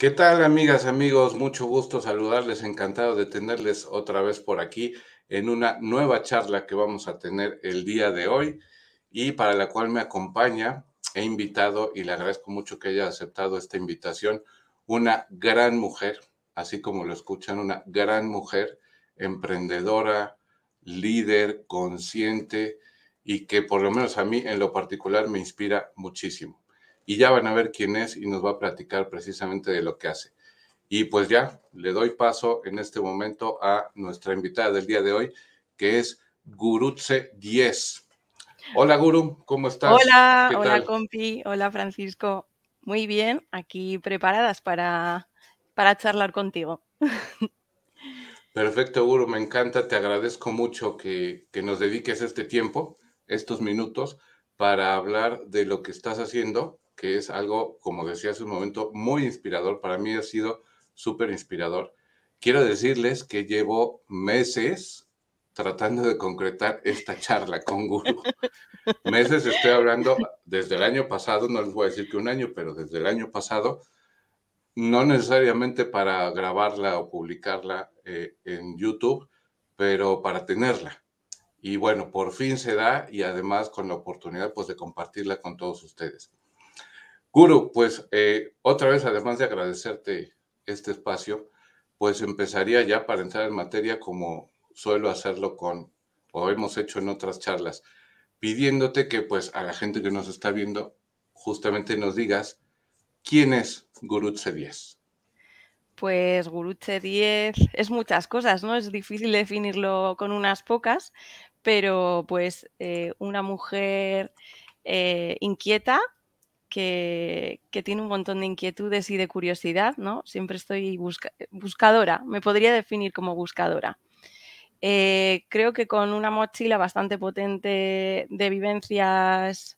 ¿Qué tal, amigas, amigos? Mucho gusto saludarles, encantado de tenerles otra vez por aquí en una nueva charla que vamos a tener el día de hoy y para la cual me acompaña, he invitado y le agradezco mucho que haya aceptado esta invitación, una gran mujer, así como lo escuchan, una gran mujer, emprendedora, líder, consciente y que por lo menos a mí en lo particular me inspira muchísimo. Y ya van a ver quién es y nos va a platicar precisamente de lo que hace. Y pues ya le doy paso en este momento a nuestra invitada del día de hoy, que es Gurutse 10. Hola Guru, ¿cómo estás? Hola, hola compi, hola Francisco. Muy bien, aquí preparadas para, para charlar contigo. Perfecto, Guru, me encanta, te agradezco mucho que, que nos dediques este tiempo, estos minutos, para hablar de lo que estás haciendo, que es algo, como decía hace un momento, muy inspirador. Para mí ha sido súper inspirador. Quiero decirles que llevo meses tratando de concretar esta charla con Guru. meses estoy hablando desde el año pasado, no les voy a decir que un año, pero desde el año pasado, no necesariamente para grabarla o publicarla eh, en YouTube, pero para tenerla. Y bueno, por fin se da y además con la oportunidad pues de compartirla con todos ustedes. Guru, pues eh, otra vez, además de agradecerte este espacio, pues empezaría ya para entrar en materia como suelo hacerlo con, o hemos hecho en otras charlas, pidiéndote que pues a la gente que nos está viendo justamente nos digas quién es Gurutse 10. Pues Gurutse 10 es muchas cosas, ¿no? Es difícil definirlo con unas pocas, pero pues eh, una mujer eh, inquieta, que, tiene un montón de inquietudes y de curiosidad, ¿no? Siempre estoy buscadora, me podría definir como buscadora. Eh, creo que con una mochila bastante potente de vivencias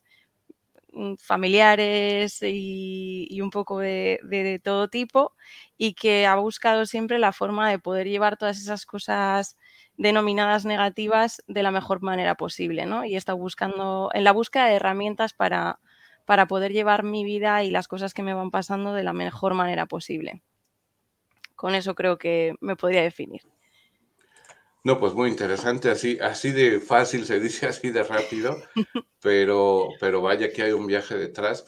mm, familiares y, un poco de, todo tipo y que ha buscado siempre la forma de poder llevar todas esas cosas denominadas negativas de la mejor manera posible, ¿no? Y está buscando, en la búsqueda de herramientas para, para poder llevar mi vida y las cosas que me van pasando de la mejor manera posible. Con eso creo que me podría definir. No, pues muy interesante, así, así de fácil se dice, así de rápido, pero, pero vaya que hay un viaje detrás.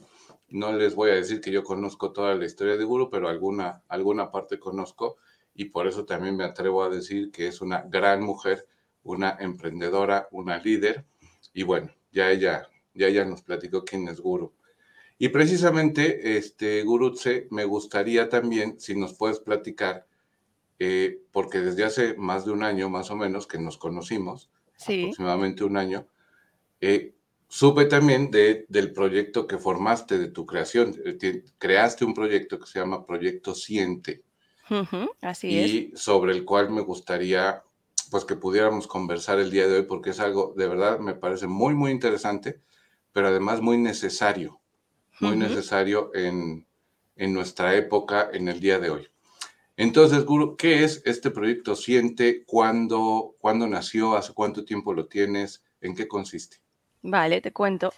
No les voy a decir que yo conozco toda la historia de Guru, pero alguna, alguna parte conozco y por eso también me atrevo a decir que es una gran mujer, una emprendedora, una líder y bueno, ya ella ya ella nos platicó quién es Guru. Y precisamente, este, Gurutse, me gustaría también, si nos puedes platicar, eh, porque desde hace más de un año, más o menos, que nos conocimos, aproximadamente un año, eh, supe también de, del proyecto que formaste, de tu creación. Eh, creaste un proyecto que se llama Proyecto Siente. así y sobre el cual me gustaría pues que pudiéramos conversar el día de hoy porque es algo de verdad me parece muy muy interesante pero además muy necesario, muy necesario en, nuestra época, en el día de hoy. Entonces, Guru, ¿qué es este proyecto Siente? ¿Cuándo, ¿Cuándo nació? ¿Hace cuánto tiempo lo tienes? ¿En qué consiste? Vale, te cuento.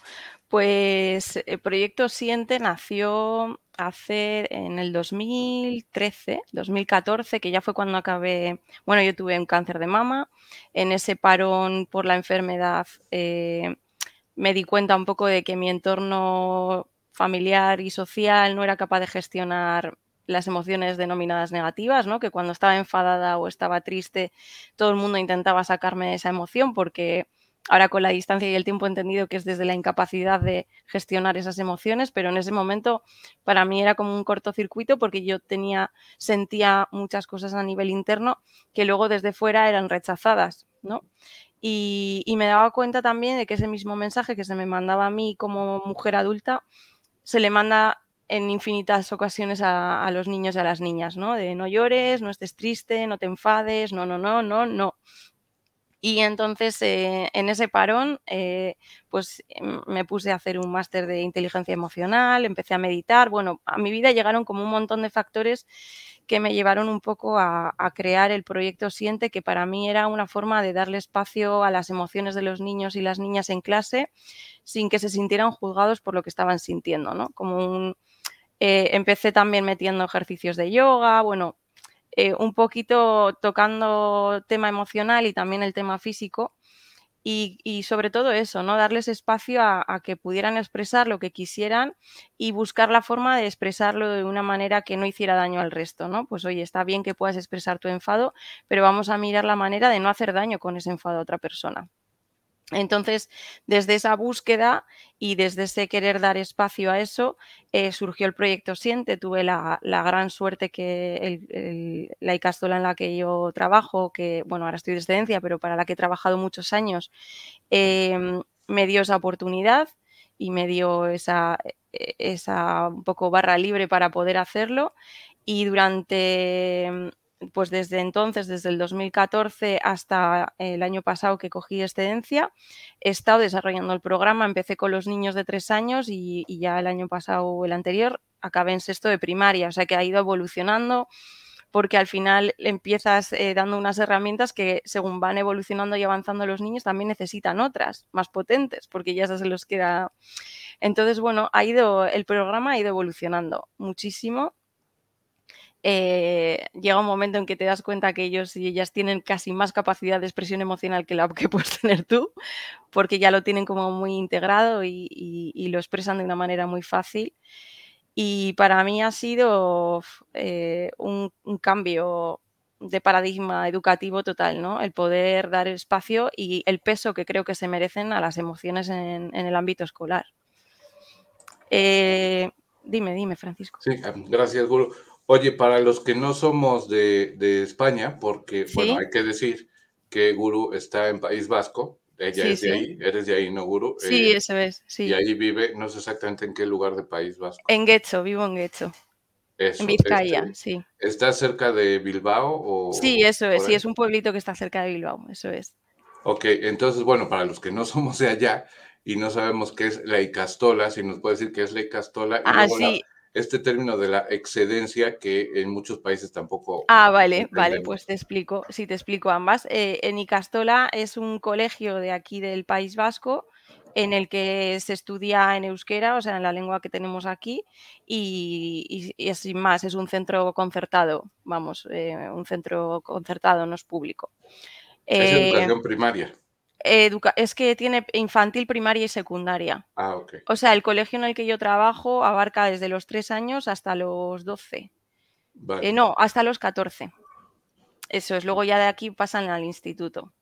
Pues el proyecto Siente nació hace en el 2013, 2014, que ya fue cuando acabé, bueno, yo tuve un cáncer de mama, en ese parón por la enfermedad eh, me di cuenta un poco de que mi entorno familiar y social no era capaz de gestionar las emociones denominadas negativas, ¿no? Que cuando estaba enfadada o estaba triste, todo el mundo intentaba sacarme esa emoción porque ahora con la distancia y el tiempo he entendido que es desde la incapacidad de gestionar esas emociones, pero en ese momento para mí era como un cortocircuito porque yo tenía sentía muchas cosas a nivel interno que luego desde fuera eran rechazadas, ¿no? Y, me daba cuenta también de que ese mismo mensaje que se me mandaba a mí como mujer adulta, se le manda en infinitas ocasiones a, los niños y a las niñas, ¿no? De no llores, no estés triste, no te enfades, no, no, no, no, no. Y entonces eh, en ese parón, eh, pues em, me puse a hacer un máster de inteligencia emocional, empecé a meditar. Bueno, a mi vida llegaron como un montón de factores que me llevaron un poco a, crear el proyecto Siente, que para mí era una forma de darle espacio a las emociones de los niños y las niñas en clase sin que se sintieran juzgados por lo que estaban sintiendo, ¿no? Como un, Eh, empecé también metiendo ejercicios de yoga, bueno, eh, un poquito tocando tema emocional y también el tema físico. Y, sobre todo eso, ¿no? Darles espacio a, a, que pudieran expresar lo que quisieran y buscar la forma de expresarlo de una manera que no hiciera daño al resto, ¿no? Pues oye, está bien que puedas expresar tu enfado, pero vamos a mirar la manera de no hacer daño con ese enfado a otra persona. Entonces, desde esa búsqueda y desde ese querer dar espacio a eso, eh, surgió el proyecto Siente. Tuve la, gran suerte que la ICASTOLA en la que yo trabajo, que, bueno, ahora estoy de excedencia, pero para la que he trabajado muchos años, em, me dio esa oportunidad y me dio esa, e, esa un poco barra libre para poder hacerlo. Y durante pues desde entonces, desde el 2014 hasta el año pasado que cogí excedencia, he estado desarrollando el programa. Empecé con los niños de tres años y, ya el año pasado o el anterior acabé en sexto de primaria, o sea que ha ido evolucionando porque al final empiezas eh, dando unas herramientas que según van evolucionando y avanzando los niños también necesitan otras más potentes porque ya se los queda. Entonces, bueno, ha ido, el programa ha ido evolucionando muchísimo eh, llega un momento en que te das cuenta que ellos y ellas tienen casi más capacidad de expresión emocional que la que puedes tener tú, porque ya lo tienen como muy integrado y, lo expresan de una manera muy fácil. Y para mí ha sido eh, un, cambio de paradigma educativo total, ¿no? El poder dar espacio y el peso que creo que se merecen a las emociones en, el ámbito escolar. Eh, dime, dime, Francisco. Sí, gracias, Guru. Oye, para los que no somos de, España, porque, bueno, hay que decir que Guru está en País Vasco, ella es de ahí, eres de ahí, ¿no, Guru? Sí, eh, eso es, sí. Y ahí vive, no sé exactamente en qué lugar de País Vasco. En Guecho, vivo en Guecho. en Vizcaya, este, sí. ¿Está cerca de Bilbao? O, sí, eso es, sí, es un pueblito que está cerca de Bilbao, eso es. Ok, entonces, bueno, para los que no somos de allá y no sabemos qué es la Icastola, si nos puede decir qué es la Icastola. Ah, sí este término de la excedencia que en muchos países tampoco. Ah, vale, vale, pues te explico, sí, te explico ambas. Eh, en Icastola es un colegio de aquí del País Vasco en el que se estudia en euskera, o sea, en la lengua que tenemos aquí, y, es sin más, es un centro concertado, vamos, eh, un centro concertado, no es público. Es educación eh, es que tiene infantil, primaria y secundaria. Ah, ok. O sea, el colegio en el que yo trabajo abarca desde los 3 años hasta los 12. Eh, no, hasta los 14. Eso es, luego ya de aquí pasan al instituto.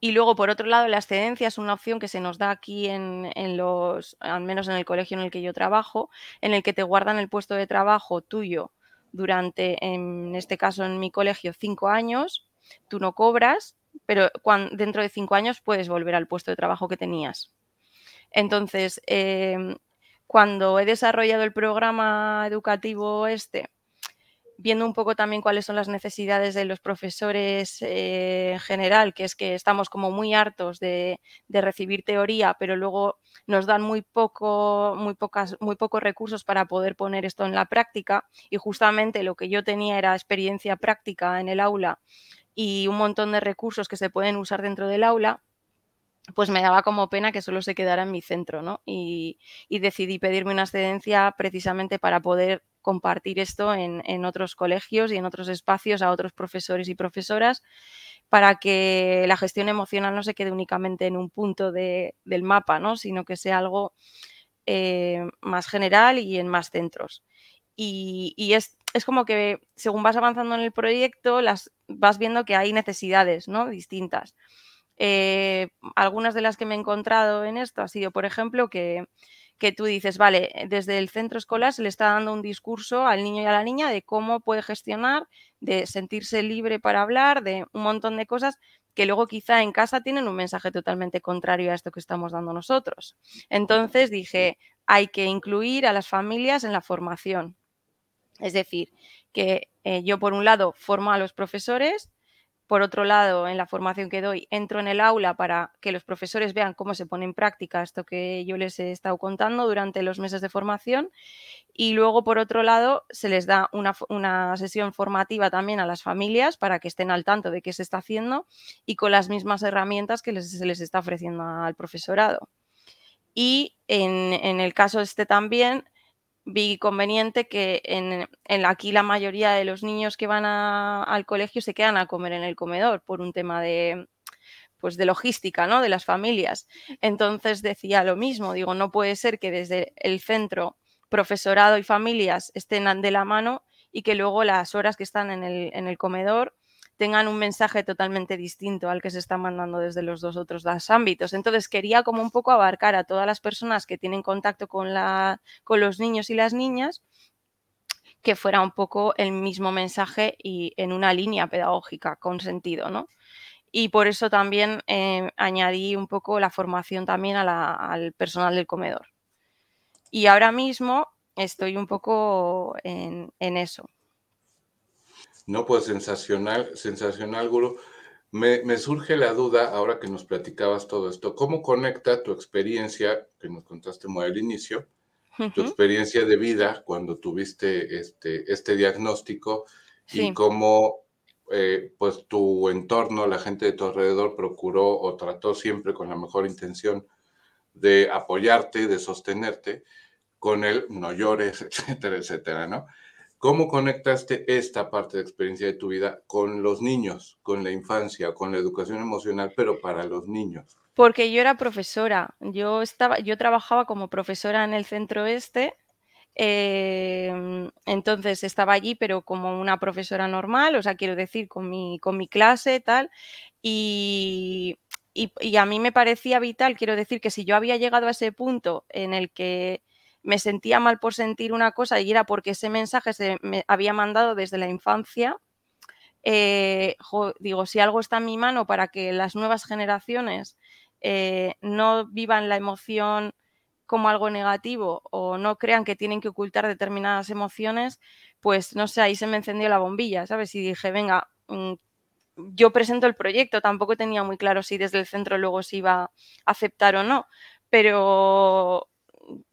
Y luego, por otro lado, la excedencia es una opción que se nos da aquí en, en, los, al menos en el colegio en el que yo trabajo, en el que te guardan el puesto de trabajo tuyo durante, en este caso en mi colegio, cinco años, tú no cobras pero dentro de cinco años puedes volver al puesto de trabajo que tenías. Entonces, em, cuando he desarrollado el programa educativo este, viendo un poco también cuáles son las necesidades de los profesores eh, en general, que es que estamos como muy hartos de, recibir teoría, pero luego nos dan muy poco, muy pocas, muy pocos recursos para poder poner esto en la práctica. Y justamente lo que yo tenía era experiencia práctica en el aula y un montón de recursos que se pueden usar dentro del aula, pues me daba como pena que solo se quedara en mi centro, ¿no? Y, decidí pedirme una excedencia precisamente para poder compartir esto en, otros colegios y en otros espacios a otros profesores y profesoras para que la gestión emocional no se quede únicamente en un punto del mapa, ¿no? sino que sea algo eh, más general y en más centros. Y es es como que según vas avanzando en el proyecto, las, vas viendo que hay necesidades ¿no? distintas. Eh, algunas de las que me he encontrado en esto ha sido, por ejemplo, que, que, tú dices, vale, desde el centro escolar se le está dando un discurso al niño y a la niña de cómo puede gestionar, de sentirse libre para hablar, de un montón de cosas que luego quizá en casa tienen un mensaje totalmente contrario a esto que estamos dando nosotros. Entonces dije, hay que incluir a las familias en la formación. Es decir, que eh, yo por un lado formo a los profesores, por otro lado, en la formación que doy, entro en el aula para que los profesores vean cómo se pone en práctica esto que yo les he estado contando durante los meses de formación. Y luego, por otro lado, se les da una, sesión formativa también a las familias para que estén al tanto de qué se está haciendo y con las mismas herramientas que se les está ofreciendo al profesorado. Y en, en el caso este también, vi conveniente que en, aquí la mayoría de los niños que van al colegio se quedan a comer en el comedor por un tema de, pues de logística, ¿no? De las familias. Entonces decía lo mismo, digo, no puede ser que desde el centro profesorado y familias estén de la mano y que luego las horas que están en el, en el comedor tengan un mensaje totalmente distinto al que se está mandando desde los dos otros ámbitos. Entonces quería como un poco abarcar a todas las personas que tienen contacto con, la, con los niños y las niñas que fuera un poco el mismo mensaje y en una línea pedagógica con sentido, ¿no? Y por eso también eh, añadí un poco la formación también al personal del comedor. Y ahora mismo estoy un poco en eso. No, pues sensacional, sensacional, Guru. Me, surge la duda, ahora que nos platicabas todo esto, ¿cómo conecta tu experiencia, que nos contaste muy al inicio, tu experiencia de vida cuando tuviste este, este diagnóstico y cómo eh, pues tu entorno, la gente de tu alrededor procuró o trató siempre con la mejor intención de apoyarte, de sostenerte, con el no llores, etcétera, etcétera, ¿no? ¿Cómo conectaste esta parte de experiencia de tu vida con los niños, con la infancia, con la educación emocional, pero para los niños? Porque yo era profesora, yo, estaba, yo trabajaba como profesora en el centro este, em, entonces estaba allí, pero como una profesora normal, o sea, quiero decir, con mi, con mi clase, tal, y, y a mí me parecía vital, quiero decir, que si yo había llegado a ese punto en el que me sentía mal por sentir una cosa y era porque ese mensaje se me había mandado desde la infancia. Eh, digo, si algo está en mi mano para que las nuevas generaciones eh, no vivan la emoción como algo negativo o no crean que tienen que ocultar determinadas emociones, pues no sé, ahí se me encendió la bombilla, ¿sabes? Y dije, venga, mm, yo presento el proyecto, tampoco tenía muy claro si desde el centro luego se iba a aceptar o no, pero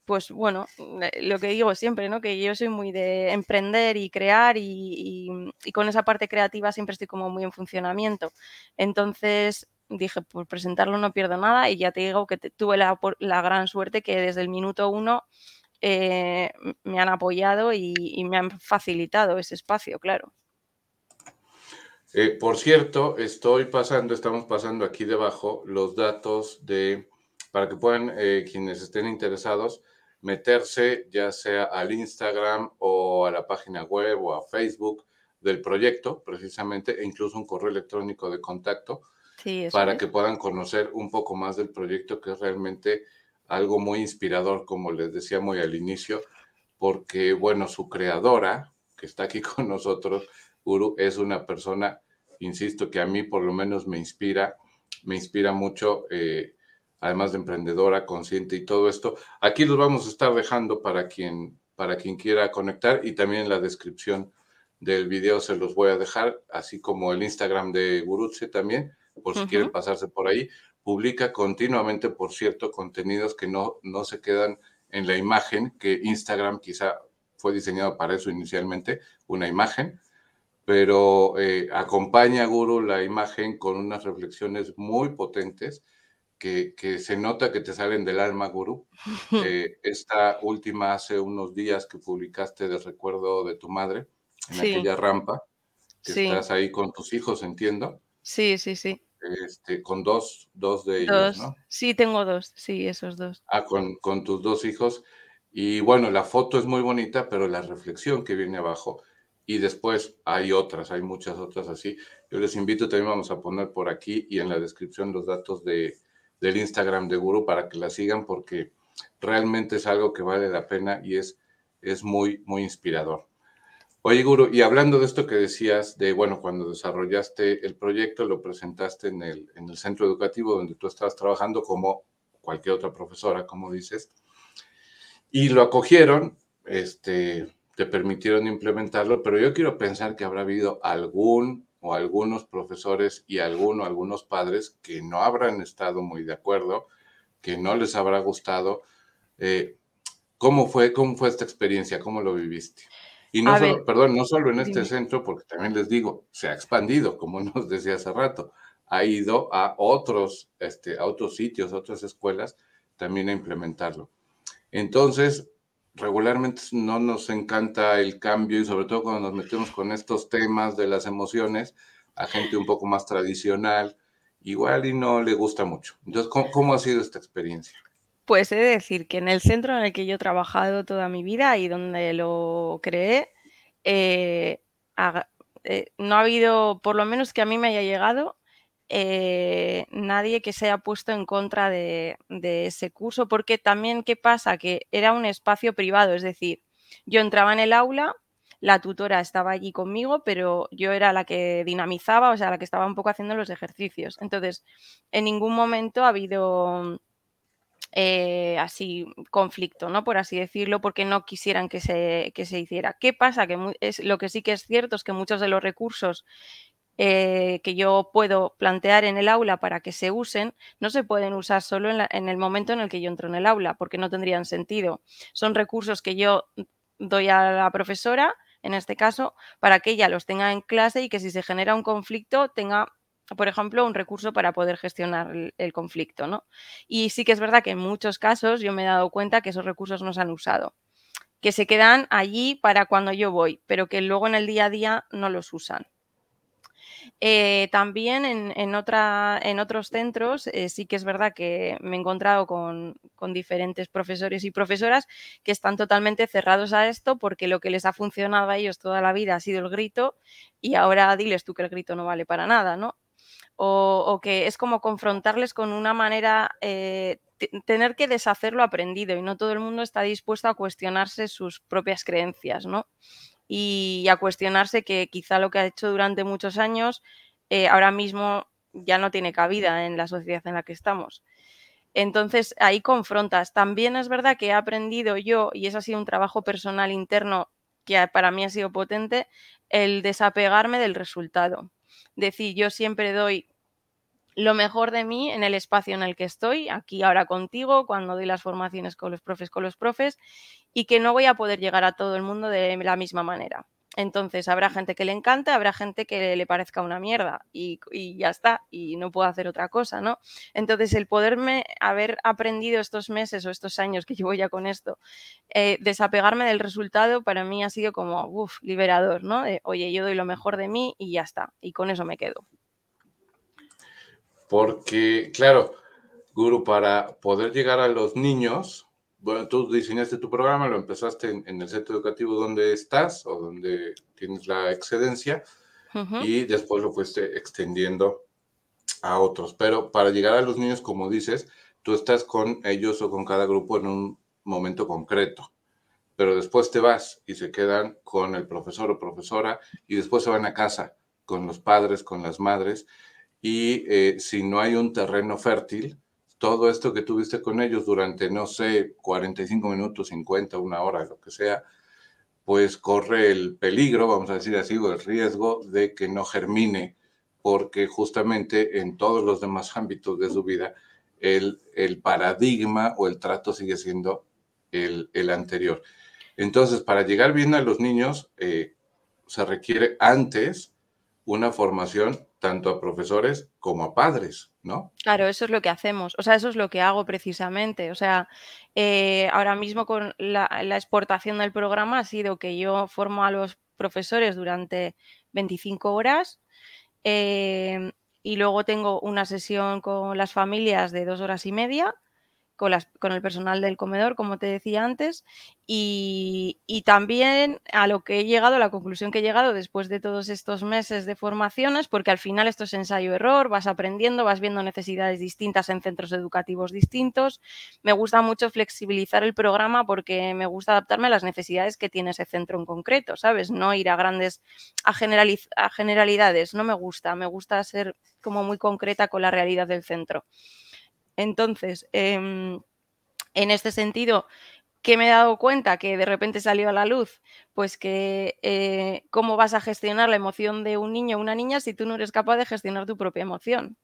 pues bueno, eh, lo que digo siempre, ¿no? Que yo soy muy de emprender y crear y, con esa parte creativa siempre estoy como muy en funcionamiento. Entonces dije, pues presentarlo no pierdo nada y ya te digo que tuve la, gran suerte que desde el minuto uno eh, me han apoyado y, me han facilitado ese espacio, claro. Eh, por cierto, estoy pasando, estamos pasando aquí debajo los datos de, para que puedan, quienes estén interesados, meterse ya sea al Instagram o a la página web o a Facebook del proyecto, precisamente, e incluso un correo electrónico de contacto para que puedan conocer un poco más del proyecto, que es realmente algo muy inspirador, como les decía muy al inicio, porque, bueno, su creadora, que está aquí con nosotros, Uru, es una persona, insisto, que a mí por lo menos me inspira, me inspira mucho eh, además de emprendedora, consciente y todo esto. Aquí los vamos a estar dejando para quien, para quien quiera conectar y también en la descripción del video se los voy a dejar, así como el Instagram de Gurutse también, por si quieren pasarse por ahí. Publica continuamente, por cierto, contenidos que no, no se quedan en la imagen, que Instagram quizá fue diseñado para eso inicialmente, una imagen, pero eh, acompaña a Guru la imagen con unas reflexiones muy potentes que, se nota que te salen del alma, Guru. Eh, esta última hace unos días que publicaste de recuerdo de tu madre en aquella rampa, que estás ahí con tus hijos, entiendo. Sí, sí, sí. Este, con dos, dos de ellos, ¿no? Sí, tengo dos, sí, esos dos. Ah, con, con tus dos hijos. Y bueno, la foto es muy bonita, pero la reflexión que viene abajo y después hay otras, hay muchas otras así. Yo les invito, también vamos a poner por aquí y en la descripción los datos de, del Instagram de Guru para que la sigan porque realmente es algo que vale la pena y es, es muy, muy inspirador. Oye, Guru, y hablando de esto que decías, de, bueno, cuando desarrollaste el proyecto, lo presentaste en el, en el centro educativo donde tú estabas trabajando como cualquier otra profesora, como dices, y lo acogieron, este, te permitieron implementarlo, pero yo quiero pensar que habrá habido algún o algunos profesores y alguno, algunos padres que no habrán estado muy de acuerdo, que no les habrá gustado. Eh, ¿Cómo fue, cómo fue esta experiencia? ¿Cómo lo viviste? Y no solo, perdón, no solo en este centro, porque también les digo, se ha expandido, como nos decía hace rato, ha ido a otros, este, a otros sitios, a otras escuelas, también a implementarlo. Entonces, regularmente no nos encanta el cambio y sobre todo cuando nos metemos con estos temas de las emociones a gente un poco más tradicional, igual y no le gusta mucho. Entonces, ¿cómo, ha sido esta experiencia? Pues he de decir que en el centro en el que yo he trabajado toda mi vida y donde lo creé, eh, eh, no ha habido, por lo menos que a mí me haya llegado, eh, nadie que se haya puesto en contra de, ese curso, porque también, ¿qué pasa? Que era un espacio privado, es decir, yo entraba en el aula, la tutora estaba allí conmigo, pero yo era la que dinamizaba, o sea, la que estaba un poco haciendo los ejercicios. Entonces, en ningún momento ha habido eh, así conflicto, ¿no? Por así decirlo, porque no quisieran que se, que se hiciera. ¿Qué pasa? Que es, lo que sí que es cierto es que muchos de los recursos eh, que yo puedo plantear en el aula para que se usen, no se pueden usar solo en, el momento en el que yo entro en el aula, porque no tendrían sentido. Son recursos que yo doy a la profesora, en este caso, para que ella los tenga en clase y que si se genera un conflicto tenga por ejemplo, un recurso para poder gestionar el, conflicto, ¿no? Y sí que es verdad que en muchos casos yo me he dado cuenta que esos recursos no se han usado, que se quedan allí para cuando yo voy, pero que luego en el día a día no los usan. Eh, también en, otros centros eh, sí que es verdad que me he encontrado con, diferentes profesores y profesoras que están totalmente cerrados a esto porque lo que les ha funcionado a ellos toda la vida ha sido el grito y ahora diles tú que el grito no vale para nada, ¿no? O, que es como confrontarles con una manera, eh, tener que deshacer lo aprendido y no todo el mundo está dispuesto a cuestionarse sus propias creencias, ¿no? Y a cuestionarse que quizá lo que ha hecho durante muchos años eh, ahora mismo ya no tiene cabida en la sociedad en la que estamos. Entonces ahí confrontas. También es verdad que he aprendido yo, y eso ha sido un trabajo personal interno que para mí ha sido potente, el desapegarme del resultado. Decir, yo siempre doy lo mejor de mí en el espacio en el que estoy, aquí ahora contigo, cuando doy las formaciones con los profes, con los profes, y que no voy a poder llegar a todo el mundo de la misma manera. Entonces, habrá gente que le encante, habrá gente que le parezca una mierda y, ya está, y no puedo hacer otra cosa, ¿no? Entonces, el poderme haber aprendido estos meses o estos años que llevo ya con esto, eh, desapegarme del resultado, para mí ha sido como, uff, liberador, ¿no? Oye, yo doy lo mejor de mí y ya está, y con eso me quedo. Porque, claro, Guru, para poder llegar a los niños, bueno, tú diseñaste tu programa, lo empezaste en, el centro educativo donde estás o donde tienes la excedencia y después lo fuiste extendiendo a otros. Pero para llegar a los niños, como dices, tú estás con ellos o con cada grupo en un momento concreto. Pero después te vas y se quedan con el profesor o profesora y después se van a casa con los padres, con las madres y eh, si no hay un terreno fértil, todo esto que tuviste con ellos durante, no sé, 45 minutos, 50, una hora, lo que sea, pues corre el peligro, vamos a decir así, o el riesgo de que no germine, porque justamente en todos los demás ámbitos de su vida, el, el paradigma o el trato sigue siendo el, el, anterior. Entonces, para llegar bien a los niños, eh, se requiere antes una formación tanto a profesores como a padres, ¿no? Claro, eso es lo que hacemos, o sea, eso es lo que hago precisamente. O sea, eh, ahora mismo con la, exportación del programa ha sido que yo formo a los profesores durante 25 horas eh, y luego tengo una sesión con las familias de dos horas y media con, las, con, el personal del comedor, como te decía antes, y, también a lo que he llegado, a la conclusión que he llegado después de todos estos meses de formaciones, porque al final esto es ensayo-error, vas aprendiendo, vas viendo necesidades distintas en centros educativos distintos. Me gusta mucho flexibilizar el programa porque me gusta adaptarme a las necesidades que tiene ese centro en concreto, ¿sabes? No ir a grandes, a, a generalidades, no me gusta, me gusta ser como muy concreta con la realidad del centro. Entonces, em, en este sentido, ¿qué me he dado cuenta? Que de repente salió a la luz, pues que eh, cómo vas a gestionar la emoción de un niño o una niña si tú no eres capaz de gestionar tu propia emoción.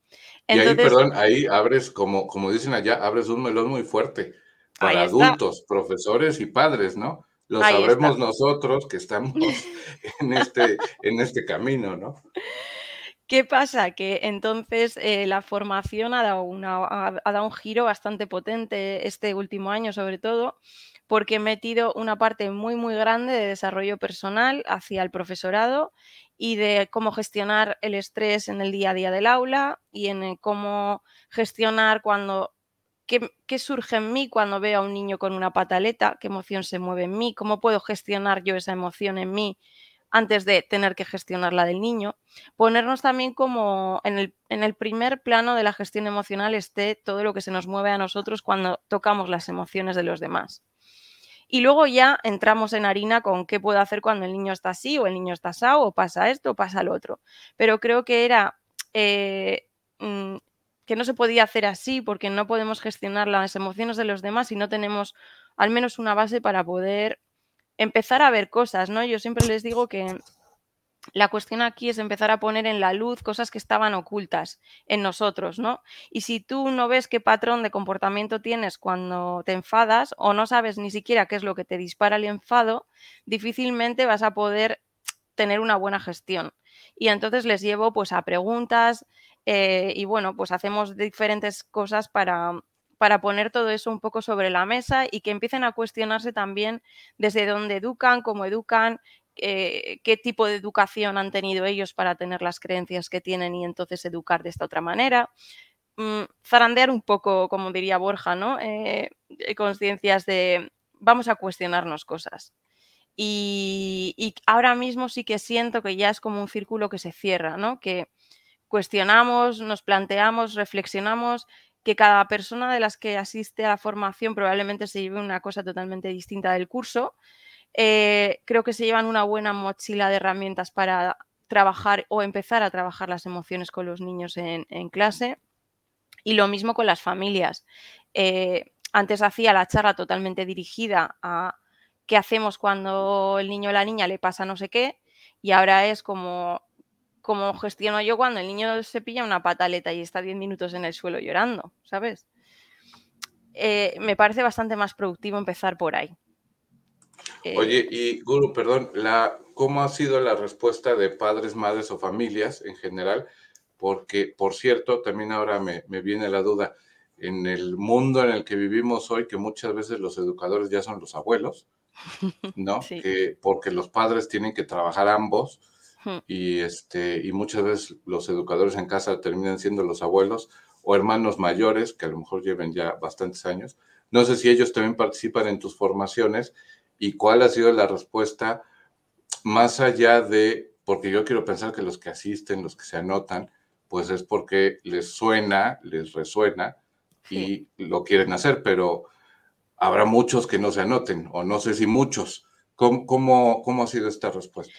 y ahí, perdón, ahí abres, como, como dicen allá, abres un melón muy fuerte para adultos, profesores y padres, ¿no? Lo sabremos nosotros que estamos en este, en este camino, ¿no? ¿Qué pasa? Que entonces eh, la formación ha dado, un giro bastante potente este último año, sobre todo, porque he metido una parte muy, muy grande de desarrollo personal hacia el profesorado y de cómo gestionar el estrés en el día a día del aula y en cómo gestionar cuando ¿Qué, surge en mí cuando veo a un niño con una pataleta? ¿Qué emoción se mueve en mí? ¿Cómo puedo gestionar yo esa emoción en mí antes de tener que gestionar la del niño? Ponernos también como en el, primer plano de la gestión emocional esté todo lo que se nos mueve a nosotros cuando tocamos las emociones de los demás. Y luego ya entramos en harina con qué puedo hacer cuando el niño está así o el niño está asado o pasa esto o pasa lo otro. Pero creo que era eh, mm, que no se podía hacer así porque no podemos gestionar las emociones de los demás y no tenemos al menos una base para poder empezar a ver cosas, ¿no? Yo siempre les digo que la cuestión aquí es empezar a poner en la luz cosas que estaban ocultas en nosotros, ¿no? Y si tú no ves qué patrón de comportamiento tienes cuando te enfadas o no sabes ni siquiera qué es lo que te dispara el enfado, difícilmente vas a poder tener una buena gestión. Y entonces les llevo pues a preguntas, eh, y bueno, pues hacemos diferentes cosas para, para poner todo eso un poco sobre la mesa y que empiecen a cuestionarse también desde dónde educan, cómo educan, eh, qué tipo de educación han tenido ellos para tener las creencias que tienen y entonces educar de esta otra manera. Mm, zarandear un poco, como diría Borja, ¿no? Eh, conciencias de vamos a cuestionarnos cosas. Y, y, ahora mismo sí que siento que ya es como un círculo que se cierra, ¿no? Que cuestionamos, nos planteamos, reflexionamos que cada persona de las que asiste a la formación probablemente se lleve una cosa totalmente distinta del curso. Eh, creo que se llevan una buena mochila de herramientas para trabajar o empezar a trabajar las emociones con los niños en, clase. Y lo mismo con las familias. Eh, antes hacía la charla totalmente dirigida a qué hacemos cuando el niño o la niña le pasa no sé qué, y ahora es como como gestiono yo cuando el niño se pilla una pataleta y está 10 minutos en el suelo llorando, ¿sabes? Eh, me parece bastante más productivo empezar por ahí. Eh, Oye, y Guru, perdón, la, ¿cómo ha sido la respuesta de padres, madres o familias en general? Porque, por cierto, también ahora me, viene la duda, en el mundo en el que vivimos hoy, que muchas veces los educadores ya son los abuelos, ¿no? Que, porque los padres tienen que trabajar ambos y, este, y muchas veces los educadores en casa terminan siendo los abuelos o hermanos mayores que a lo mejor lleven ya bastantes años. No sé si ellos también participan en tus formaciones y cuál ha sido la respuesta más allá de, porque yo quiero pensar que los que asisten, los que se anotan, pues es porque les suena, les resuena y lo quieren hacer, pero habrá muchos que no se anoten, o no sé si muchos. ¿Cómo, cómo, cómo ha sido esta respuesta?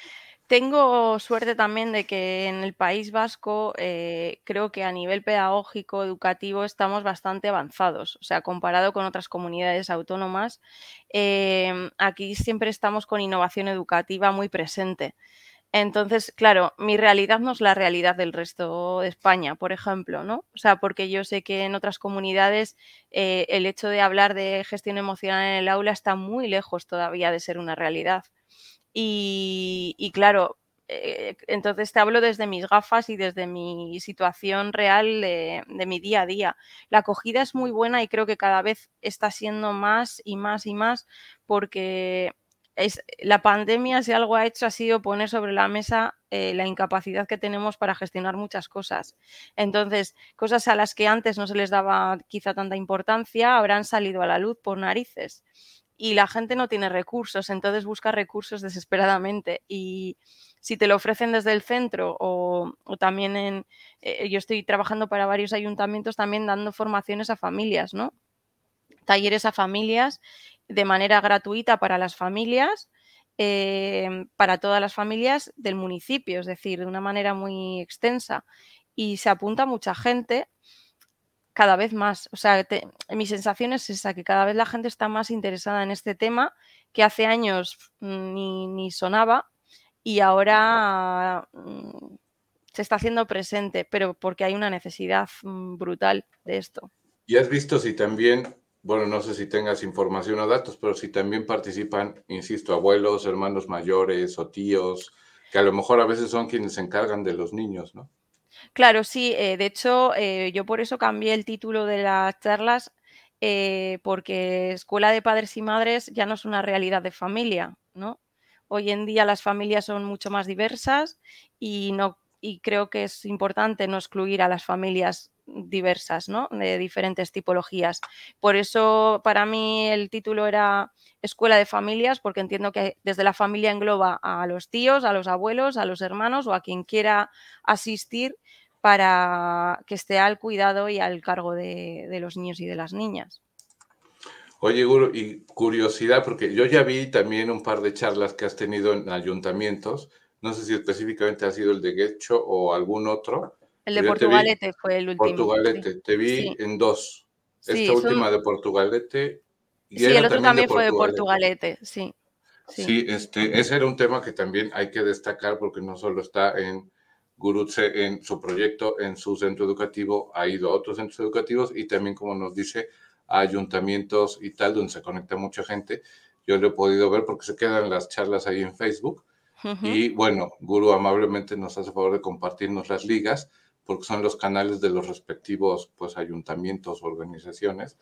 Tengo suerte también de que en el País Vasco eh, creo que a nivel pedagógico, educativo, estamos bastante avanzados. O sea, comparado con otras comunidades autónomas, em, aquí siempre estamos con innovación educativa muy presente. Entonces, claro, mi realidad no es la realidad del resto de España, por ejemplo, ¿no? O sea, porque yo sé que en otras comunidades eh, el hecho de hablar de gestión emocional en el aula está muy lejos todavía de ser una realidad. Y, claro, eh, entonces te hablo desde mis gafas y desde mi situación real de, mi día a día. La acogida es muy buena y creo que cada vez está siendo más y más y más porque es, la pandemia, si algo ha hecho, ha sido poner sobre la mesa eh, la incapacidad que tenemos para gestionar muchas cosas. Entonces, cosas a las que antes no se les daba quizá tanta importancia, habrán salido a la luz por narices y la gente no tiene recursos, entonces busca recursos desesperadamente y si te lo ofrecen desde el centro o, también en, eh, yo estoy trabajando para varios ayuntamientos también dando formaciones a familias, ¿no? Talleres a familias de manera gratuita para las familias, eh, para todas las familias del municipio, es decir, de una manera muy extensa. Y se apunta mucha gente cada vez más. O sea, mi sensación es esa, que cada vez la gente está más interesada en este tema, que hace años mm, ni, sonaba y ahora mm, se está haciendo presente, pero porque hay una necesidad mm, brutal de esto. ¿Y has visto si también, bueno, no sé si tengas información o datos, pero si también participan, insisto, abuelos, hermanos mayores o tíos, que a lo mejor a veces son quienes se encargan de los niños, ¿no? Claro, sí. Eh, de hecho, eh, yo por eso cambié el título de las charlas eh, porque escuela de padres y madres ya no es una realidad de familia, ¿no? Hoy en día las familias son mucho más diversas y, no, y creo que es importante no excluir a las familias diversas, ¿no? De diferentes tipologías. Por eso para mí el título era Escuela de Familias, porque entiendo que desde la familia engloba a los tíos, a los abuelos, a los hermanos o a quien quiera asistir para que esté al cuidado y al cargo de, los niños y de las niñas. Oye, Guru, y curiosidad, porque yo ya vi también un par de charlas que has tenido en ayuntamientos, no sé si específicamente ha sido el de Guecho o algún otro, el de Portugalete fue el último. Portugalete, te vi en dos. Esta última de Portugalete. Y sí, el otro también, fue de Portugalete, sí. Sí, este, ese era un tema que también hay que destacar porque no solo está en Gurutse, en su proyecto, en su centro educativo, ha ido a otros centros educativos y también, como nos dice, a ayuntamientos y tal, donde se conecta mucha gente. Yo lo he podido ver porque se quedan las charlas ahí en Facebook. Y bueno, Guru amablemente nos hace favor de compartirnos las ligas porque son los canales de los respectivos pues, ayuntamientos, organizaciones,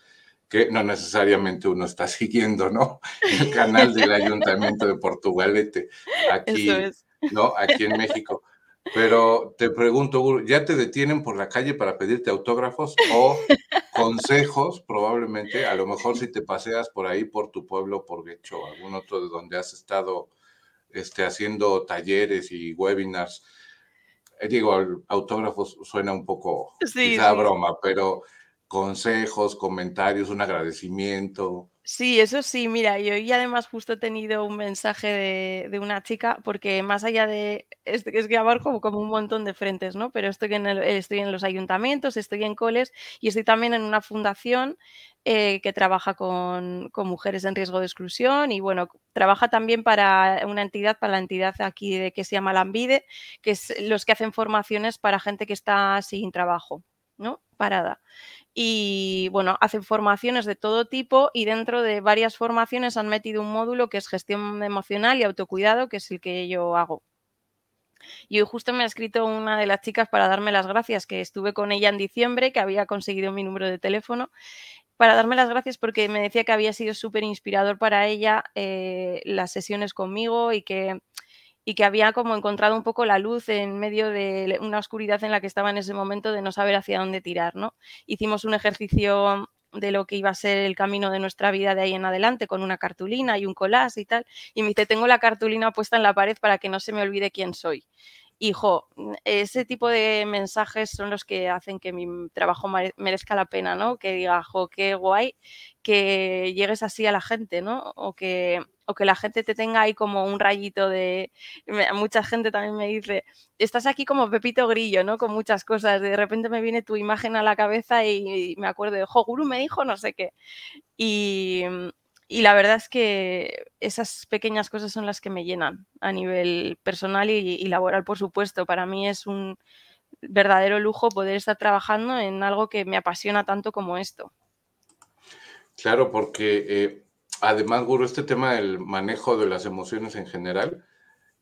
que no necesariamente uno está siguiendo, ¿no? El canal del Ayuntamiento de Portugalete, aquí, ¿no? Aquí en México. Pero te pregunto, ¿ya te detienen por la calle para pedirte autógrafos o consejos? Probablemente, a lo mejor si te paseas por ahí, por tu pueblo, por Guecho, algún otro de donde has estado este, haciendo talleres y webinars, eh, digo, autógrafos suena un poco quizá broma, pero consejos, comentarios, un agradecimiento. Sí, eso sí, mira, yo y además justo he tenido un mensaje de, una chica, porque más allá de, es, es que abarco como un montón de frentes, ¿no? Pero estoy en, estoy en los ayuntamientos, estoy en coles y estoy también en una fundación eh, que trabaja con, mujeres en riesgo de exclusión y bueno, trabaja también para una entidad, para la entidad aquí de, que se llama Lambide, que es los que hacen formaciones para gente que está sin trabajo, ¿no? Parada y bueno, hacen formaciones de todo tipo y dentro de varias formaciones han metido un módulo que es gestión emocional y autocuidado, que es el que yo hago. Y hoy justo me ha escrito una de las chicas para darme las gracias, que estuve con ella en diciembre, que había conseguido mi número de teléfono, para darme las gracias porque me decía que había sido súper inspirador para ella eh, las sesiones conmigo y que y que había como encontrado un poco la luz en medio de una oscuridad en la que estaba en ese momento de no saber hacia dónde tirar, ¿no? Hicimos un ejercicio de lo que iba a ser el camino de nuestra vida de ahí en adelante con una cartulina y un collage y tal, y me dice, tengo la cartulina puesta en la pared para que no se me olvide quién soy. Hijo, ese tipo de mensajes son los que hacen que mi trabajo merezca la pena, ¿no? Que diga, jo, qué guay que llegues así a la gente, ¿no? O que, o que la gente te tenga ahí como un rayito de... Mucha gente también me dice, estás aquí como Pepito Grillo, ¿no? Con muchas cosas. De repente me viene tu imagen a la cabeza y, me acuerdo de, jo, Guru me dijo no sé qué. Y, y la verdad es que esas pequeñas cosas son las que me llenan a nivel personal y, laboral, por supuesto. Para mí es un verdadero lujo poder estar trabajando en algo que me apasiona tanto como esto. Claro, porque eh, además, Guru, este tema del manejo de las emociones en general,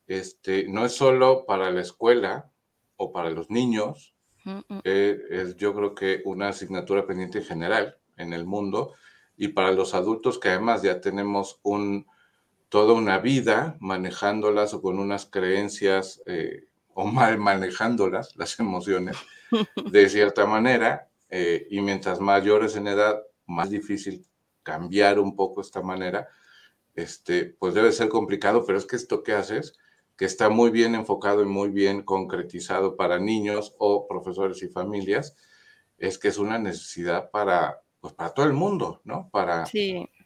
este, no es solo para la escuela o para los niños, mm, mm. Eh, es yo creo que una asignatura pendiente en general en el mundo y para los adultos que además ya tenemos un, toda una vida manejándolas o con unas creencias eh, o mal manejándolas, las emociones, de cierta manera, eh, y mientras mayores en edad, más difícil cambiar un poco esta manera, este, pues debe ser complicado, pero es que esto que haces, que está muy bien enfocado y muy bien concretizado para niños o profesores y familias, es que es una necesidad para pues para todo el mundo, ¿no? Para,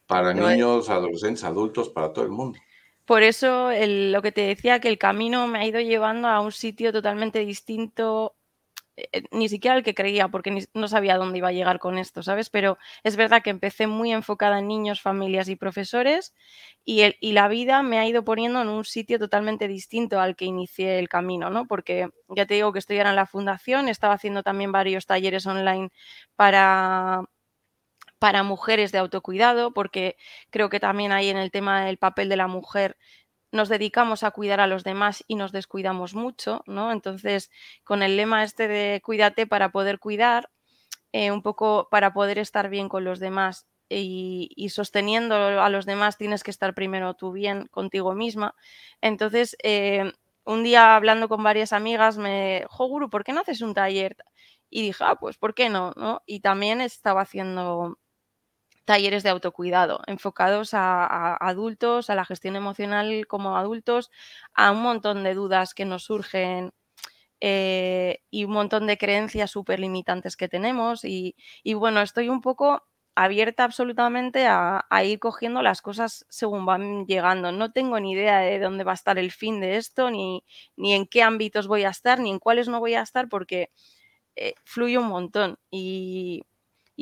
para niños, adolescentes, adultos, para todo el mundo. Por eso lo que te decía, que el camino me ha ido llevando a un sitio totalmente distinto, eh, eh, ni siquiera el que creía, porque no sabía dónde iba a llegar con esto, ¿sabes? Pero es verdad que empecé muy enfocada en niños, familias y profesores y, el, y la vida me ha ido poniendo en un sitio totalmente distinto al que inicié el camino, ¿no? Porque ya te digo que estoy ahora en la fundación, estaba haciendo también varios talleres online para para mujeres de autocuidado, porque creo que también ahí en el tema del papel de la mujer nos dedicamos a cuidar a los demás y nos descuidamos mucho, ¿no? Entonces, con el lema este de cuídate para poder cuidar, eh, un poco para poder estar bien con los demás y, sosteniendo a los demás tienes que estar primero tú bien contigo misma. Entonces, eh, un día hablando con varias amigas me, jo, Guru, ¿por qué no haces un taller? Y dije, ah, pues, ¿por qué? ¿no? Y también estaba haciendo talleres de autocuidado enfocados a, adultos, a la gestión emocional como adultos, a un montón de dudas que nos surgen eh, y un montón de creencias súper limitantes que tenemos. Y, bueno, estoy un poco abierta absolutamente a, ir cogiendo las cosas según van llegando. No tengo ni idea de dónde va a estar el fin de esto, ni, ni en qué ámbitos voy a estar, ni en cuáles no voy a estar, porque eh, fluye un montón. Y,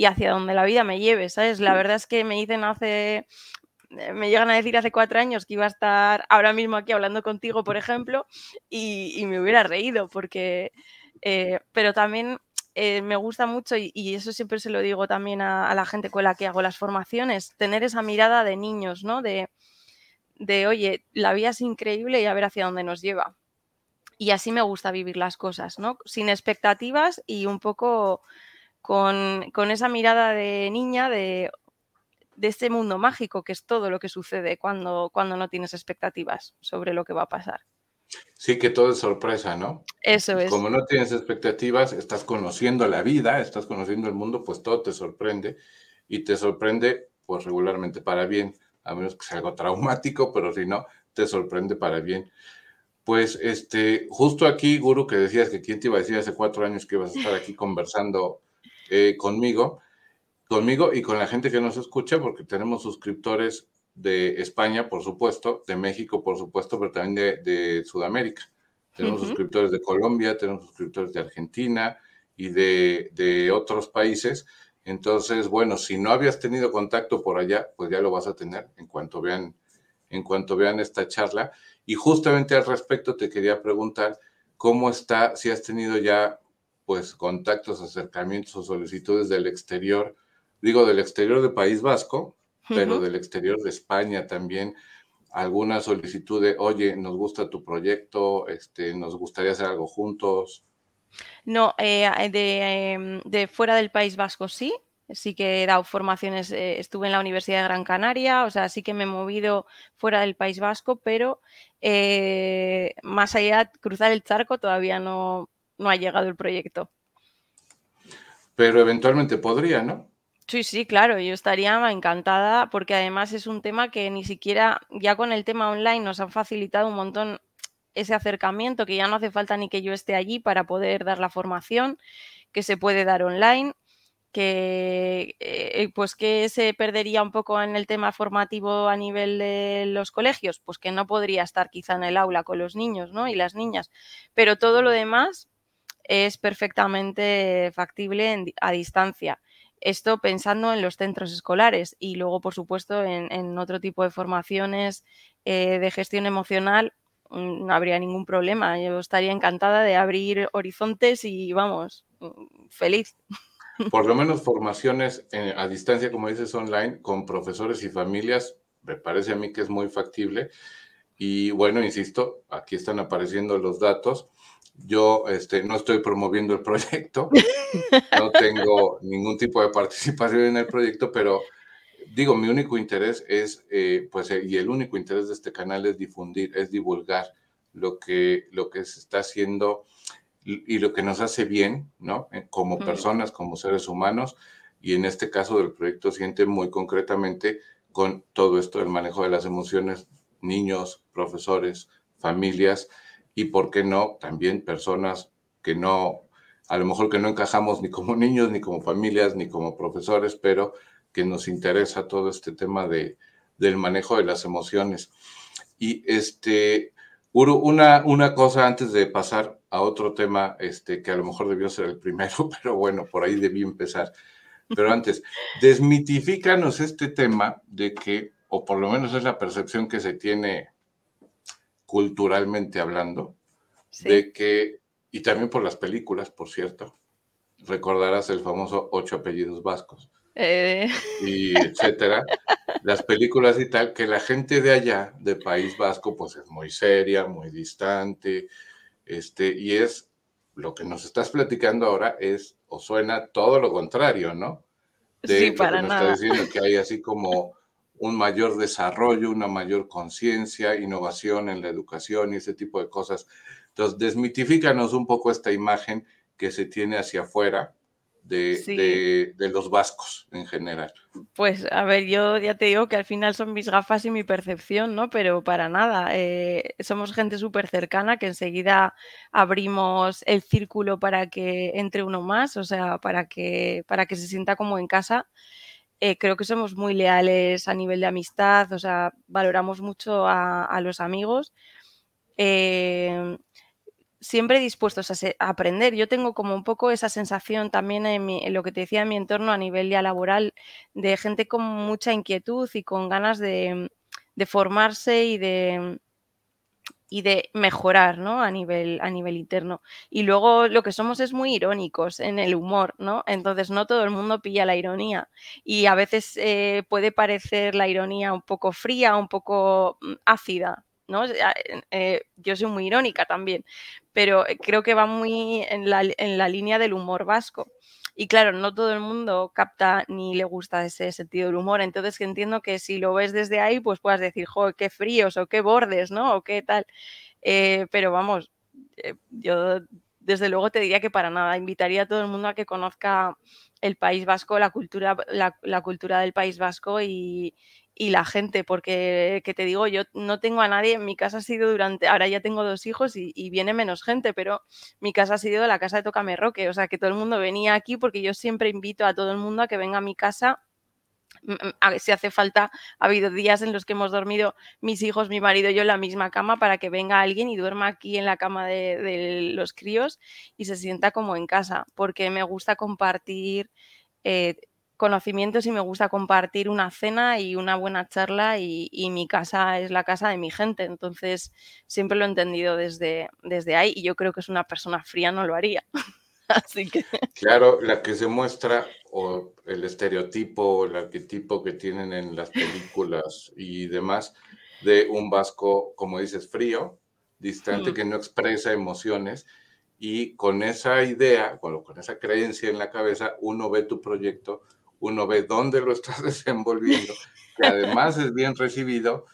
y hacia donde la vida me lleve, ¿sabes? La verdad es que me dicen hace, eh, me llegan a decir hace cuatro años que iba a estar ahora mismo aquí hablando contigo, por ejemplo, y, me hubiera reído, porque, eh, pero también eh, me gusta mucho, y, eso siempre se lo digo también a, la gente con la que hago las formaciones, tener esa mirada de niños, ¿no? De, de, oye, la vida es increíble y a ver hacia dónde nos lleva. Y así me gusta vivir las cosas, ¿no? Sin expectativas y un poco con, esa mirada de niña de, de este mundo mágico que es todo lo que sucede cuando, cuando no tienes expectativas sobre lo que va a pasar. Sí, que todo es sorpresa, ¿no? Eso es. Como no tienes expectativas, estás conociendo la vida, estás conociendo el mundo, pues todo te sorprende y te sorprende pues regularmente para bien, a menos que sea algo traumático, pero si no, te sorprende para bien. Pues este, justo aquí, Guru, que decías que quién te iba a decir hace cuatro años que ibas a estar aquí conversando eh, conmigo, conmigo y con la gente que nos escucha, porque tenemos suscriptores de España, por supuesto, de México, por supuesto, pero también de, Sudamérica. Tenemos suscriptores de Colombia, tenemos suscriptores de Argentina y de, de, otros países. Entonces, bueno, si no habías tenido contacto por allá, pues ya lo vas a tener en cuanto vean, en cuanto vean esta charla. Y justamente al respecto te quería preguntar cómo está, si has tenido ya pues contactos, acercamientos o solicitudes del exterior, digo del exterior del País Vasco, pero del exterior de España también, alguna solicitud de, oye, nos gusta tu proyecto, este, nos gustaría hacer algo juntos. No, eh, em, de, fuera del País Vasco sí, sí que he dado formaciones, eh, estuve en la Universidad de Gran Canaria, o sea, sí que me he movido fuera del País Vasco, pero eh, más allá, cruzar el charco todavía no, no ha llegado el proyecto. Pero eventualmente podría, ¿no? Sí, sí, claro, yo estaría encantada porque además es un tema que ni siquiera ya con el tema online nos han facilitado un montón ese acercamiento, que ya no hace falta ni que yo esté allí para poder dar la formación, que se puede dar online, que eh, pues que se perdería un poco en el tema formativo a nivel de los colegios, pues que no podría estar quizá en el aula con los niños ¿no? y las niñas, pero todo lo demás es perfectamente factible a distancia. Esto pensando en los centros escolares y luego, por supuesto, en, otro tipo de formaciones eh, de gestión emocional mm, no habría ningún problema. Yo estaría encantada de abrir horizontes y vamos, mm, feliz. Por lo menos formaciones eh, a distancia, como dices, online, con profesores y familias, me parece a mí que es muy factible. Y bueno, insisto, aquí están apareciendo los datos. Yo este, no estoy promoviendo el proyecto, no tengo ningún tipo de participación en el proyecto, pero digo, mi único interés es, eh, pues, y el único interés de este canal es difundir, es divulgar lo que, lo que se está haciendo y, lo que nos hace bien, ¿no? Eh, como personas, como seres humanos, y en este caso del proyecto Siente muy concretamente con todo esto del manejo de las emociones, niños, profesores, familias, y por qué no, también personas que no, a lo mejor que no encajamos ni como niños, ni como familias, ni como profesores, pero que nos interesa todo este tema de, del manejo de las emociones. Y este, Uru, una, una cosa antes de pasar a otro tema, este, que a lo mejor debió ser el primero, pero bueno, por ahí debí empezar. Pero antes, desmitifícanos este tema de que, o por lo menos es la percepción que se tiene culturalmente hablando, de que, y también por las películas, por cierto, recordarás el famoso ocho apellidos vascos. Eh. Y etcétera, las películas y tal, que la gente de allá, de País Vasco, pues es muy seria, muy distante, este, y es lo que nos estás platicando ahora es o suena todo lo contrario, ¿no? De sí, para lo que nada. Está diciendo que hay así como un mayor desarrollo, una mayor conciencia, innovación en la educación y ese tipo de cosas. Entonces, desmitifícanos un poco esta imagen que se tiene hacia afuera de, los vascos en general. Pues a ver, yo ya te digo que al final son mis gafas y mi percepción, ¿no? Pero para nada, eh, somos gente súper cercana que enseguida abrimos el círculo para que entre uno más, o sea, para que, para que se sienta como en casa. Eh, creo que somos muy leales a nivel de amistad, o sea, valoramos mucho a, los amigos. Eh, siempre dispuestos a, aprender. Yo tengo como un poco esa sensación también en, lo que te decía en mi entorno a nivel ya laboral de gente con mucha inquietud y con ganas de, formarse y de, y de mejorar ¿no? a, nivel, a nivel interno. Y luego lo que somos es muy irónicos en el humor, ¿no? Entonces no todo el mundo pilla la ironía y a veces eh, puede parecer la ironía un poco fría, un poco mm, ácida, ¿no? Eh, yo soy muy irónica también, pero eh, creo que va muy en la, en la, línea del humor vasco. Y claro, no todo el mundo capta ni le gusta ese sentido del humor. Entonces entiendo que si lo ves desde ahí, pues puedas decir, joder, qué fríos o qué bordes, ¿no? O qué tal. Eh, pero vamos, yo desde luego te diría que para nada. Invitaría a todo el mundo a que conozca el País Vasco, la cultura, la cultura del País Vasco y, y la gente, porque, que te digo, yo no tengo a nadie, mi casa ha sido durante, ahora ya tengo dos hijos y, viene menos gente, pero mi casa ha sido la casa de Tócame Roque, o sea, que todo el mundo venía aquí porque yo siempre invito a todo el mundo a que venga a mi casa. Mm, mm, si hace falta, ha habido días en los que hemos dormido mis hijos, mi marido y yo en la misma cama para que venga alguien y duerma aquí en la cama de, los críos y se sienta como en casa, porque me gusta compartir eh, conocimientos y me gusta compartir una cena y una buena charla y, mi casa es la casa de mi gente. Entonces, siempre lo he entendido desde, desde ahí y yo creo que es una persona fría no lo haría. Así que... Claro, la que se muestra o el estereotipo, el arquetipo que tienen en las películas y demás de un vasco, como dices, frío, distante, que no expresa emociones y con esa idea, con, con esa creencia en la cabeza, uno ve tu proyecto uno ve dónde lo estás desenvolviendo, que además es bien recibido,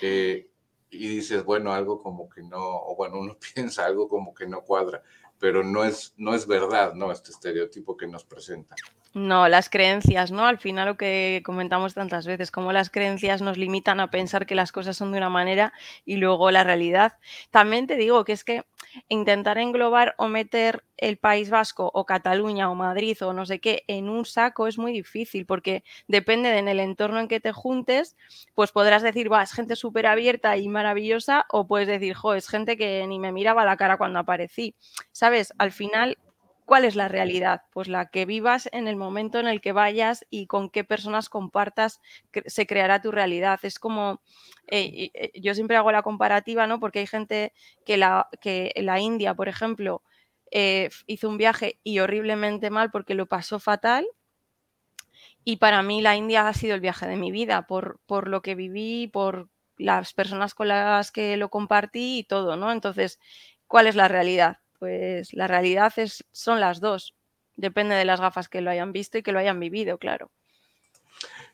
eh, y dices, bueno, algo como que no, o bueno, uno piensa algo como que no cuadra, pero no es, no es verdad, ¿no? Este estereotipo que nos presenta. No, las creencias, ¿no? Al final lo que comentamos tantas veces, cómo las creencias nos limitan a pensar que las cosas son de una manera y luego la realidad. También te digo que es que intentar englobar o meter el País Vasco o Cataluña o Madrid o no sé qué en un saco es muy difícil porque depende de en el entorno en que te juntes, pues podrás decir, va, es gente súper abierta y maravillosa o puedes decir, jo, es gente que ni me miraba la cara cuando aparecí. ¿Sabes? Al final ¿Cuál es la realidad? Pues la que vivas en el momento en el que vayas y con qué personas compartas se creará tu realidad. Es como, eh, eh, yo siempre hago la comparativa, ¿no? Porque hay gente que la, que la India, por ejemplo, eh, hizo un viaje y horriblemente mal porque lo pasó fatal. Y para mí la India ha sido el viaje de mi vida, por, por lo que viví, por las personas con las que lo compartí y todo, ¿no? Entonces, ¿cuál es la realidad? Pues la realidad es, son las dos. Depende de las gafas que lo hayan visto y que lo hayan vivido, claro.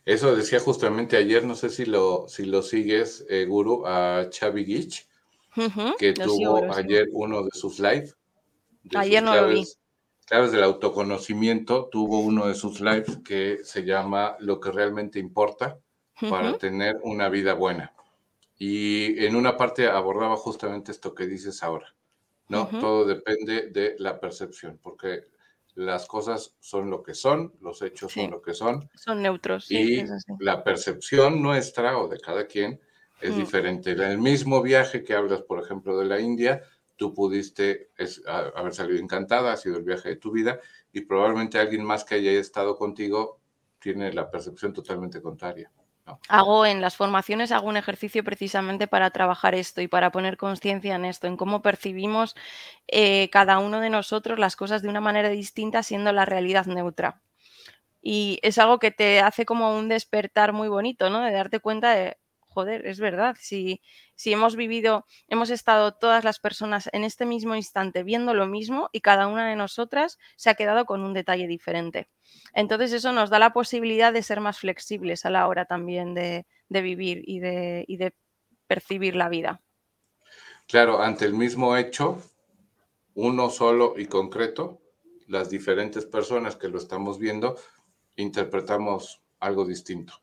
Eso decía justamente ayer, no sé si lo, si lo sigues, eh, Guru, a Xavi Gich, que tuvo ayer uno de sus live. ayer no lo vi. Claves del autoconocimiento, tuvo uno de sus lives que se llama Lo que realmente importa para tener una vida buena. Y en una parte abordaba justamente esto que dices ahora ¿no? Todo depende de la percepción, porque las cosas son lo que son, los hechos son lo que son. Son neutros. y la percepción nuestra o de cada quien es diferente. En el mismo viaje que hablas, por ejemplo, de la India, tú pudiste haber salido encantada, ha sido el viaje de tu vida, y probablemente alguien más que haya estado contigo tiene la percepción totalmente contraria. Hago en las formaciones, hago un ejercicio precisamente para trabajar esto y para poner conciencia en esto, en cómo percibimos eh, cada uno de nosotros las cosas de una manera distinta siendo la realidad neutra. Y es algo que te hace como un despertar muy bonito, ¿no? De darte cuenta de, joder, es verdad, si, si hemos vivido, hemos estado todas las personas en este mismo instante viendo lo mismo y cada una de nosotras se ha quedado con un detalle diferente. Entonces eso nos da la posibilidad de ser más flexibles a la hora también de, vivir y de, y de percibir la vida. Claro, ante el mismo hecho, uno solo y concreto, las diferentes personas que lo estamos viendo, interpretamos algo distinto.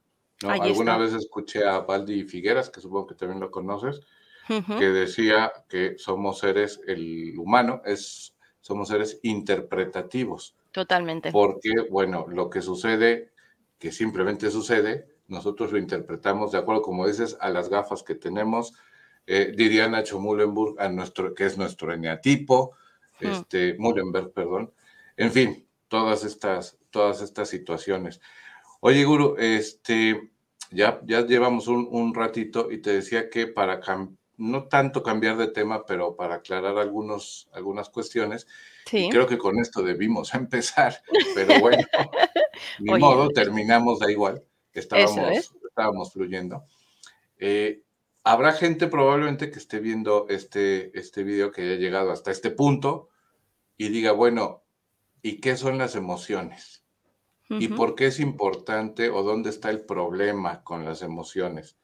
Alguna vez escuché a Valdi Figueras, que supongo que también lo conoces, que decía que somos seres, el humano es, somos seres interpretativos. Totalmente. Porque, bueno, lo que sucede, que simplemente sucede, nosotros lo interpretamos de acuerdo, como dices, a las gafas que tenemos, eh, diría Nacho Mullenberg, a nuestro, que es nuestro eneatipo, este, Mullenberg, perdón. En fin, todas estas, todas estas situaciones. Oye, Guru, este, ya, ya llevamos un, ratito y te decía que para no tanto cambiar de tema, pero para aclarar algunos, algunas cuestiones, creo que con esto debimos empezar, pero bueno, ni modo, terminamos da igual, estábamos, estábamos fluyendo. Eh, habrá gente probablemente que esté viendo este, este video que haya llegado hasta este punto y diga, bueno, ¿y qué son las emociones? ¿Y por qué es importante o dónde está el problema con las emociones?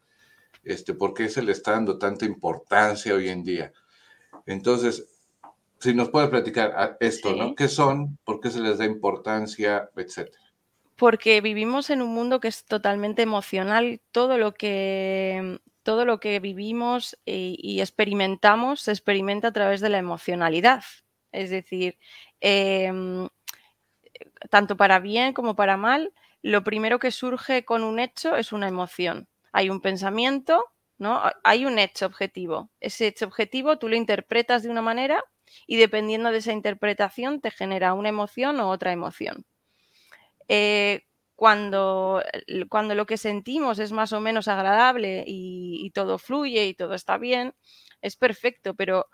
Este, ¿Por qué se le está dando tanta importancia hoy en día? Entonces, si nos puede platicar esto, ¿no? ¿Qué son? ¿Por qué se les da importancia? Etcétera. Porque vivimos en un mundo que es totalmente emocional. Todo lo que, todo lo que vivimos y, y experimentamos se experimenta a través de la emocionalidad. Es decir, em, tanto para bien como para mal, lo primero que surge con un hecho es una emoción. Hay un pensamiento, ¿no? Hay un hecho objetivo. Ese hecho objetivo tú lo interpretas de una manera y dependiendo de esa interpretación te genera una emoción o otra emoción. Eh, cuando, cuando, lo que sentimos es más o menos agradable y, y, todo fluye y todo está bien, es perfecto, pero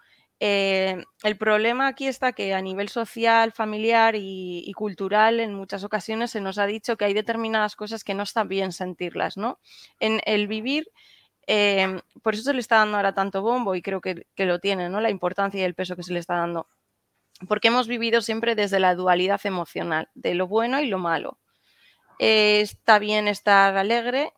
eh, el problema aquí está que a nivel social, familiar y, cultural, en muchas ocasiones se nos ha dicho que hay determinadas cosas que no están bien sentirlas, ¿no? En el vivir, eh, por eso se le está dando ahora tanto bombo y creo que, lo tiene, ¿no? La importancia y el peso que se le está dando. Porque hemos vivido siempre desde la dualidad emocional, de lo bueno y lo malo. Eh, está bien estar alegre,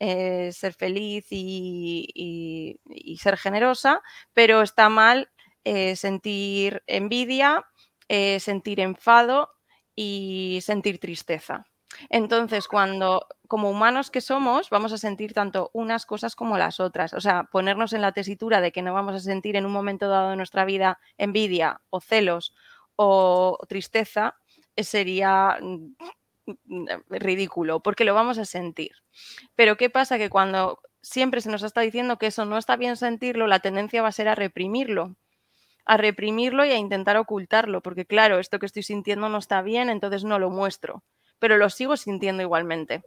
ser feliz y, ser generosa, pero está mal eh, sentir envidia, eh, sentir enfado y sentir tristeza. Entonces, cuando como humanos que somos, vamos a sentir tanto unas cosas como las otras. O sea, ponernos en la tesitura de que no vamos a sentir en un momento dado de nuestra vida envidia o celos o tristeza eh, sería mm, mm, ridículo, porque lo vamos a sentir. Pero ¿qué pasa? Que cuando siempre se nos está diciendo que eso no está bien sentirlo, la tendencia va a ser a reprimirlo a reprimirlo y a intentar ocultarlo, porque claro, esto que estoy sintiendo no está bien, entonces no lo muestro, pero lo sigo sintiendo igualmente.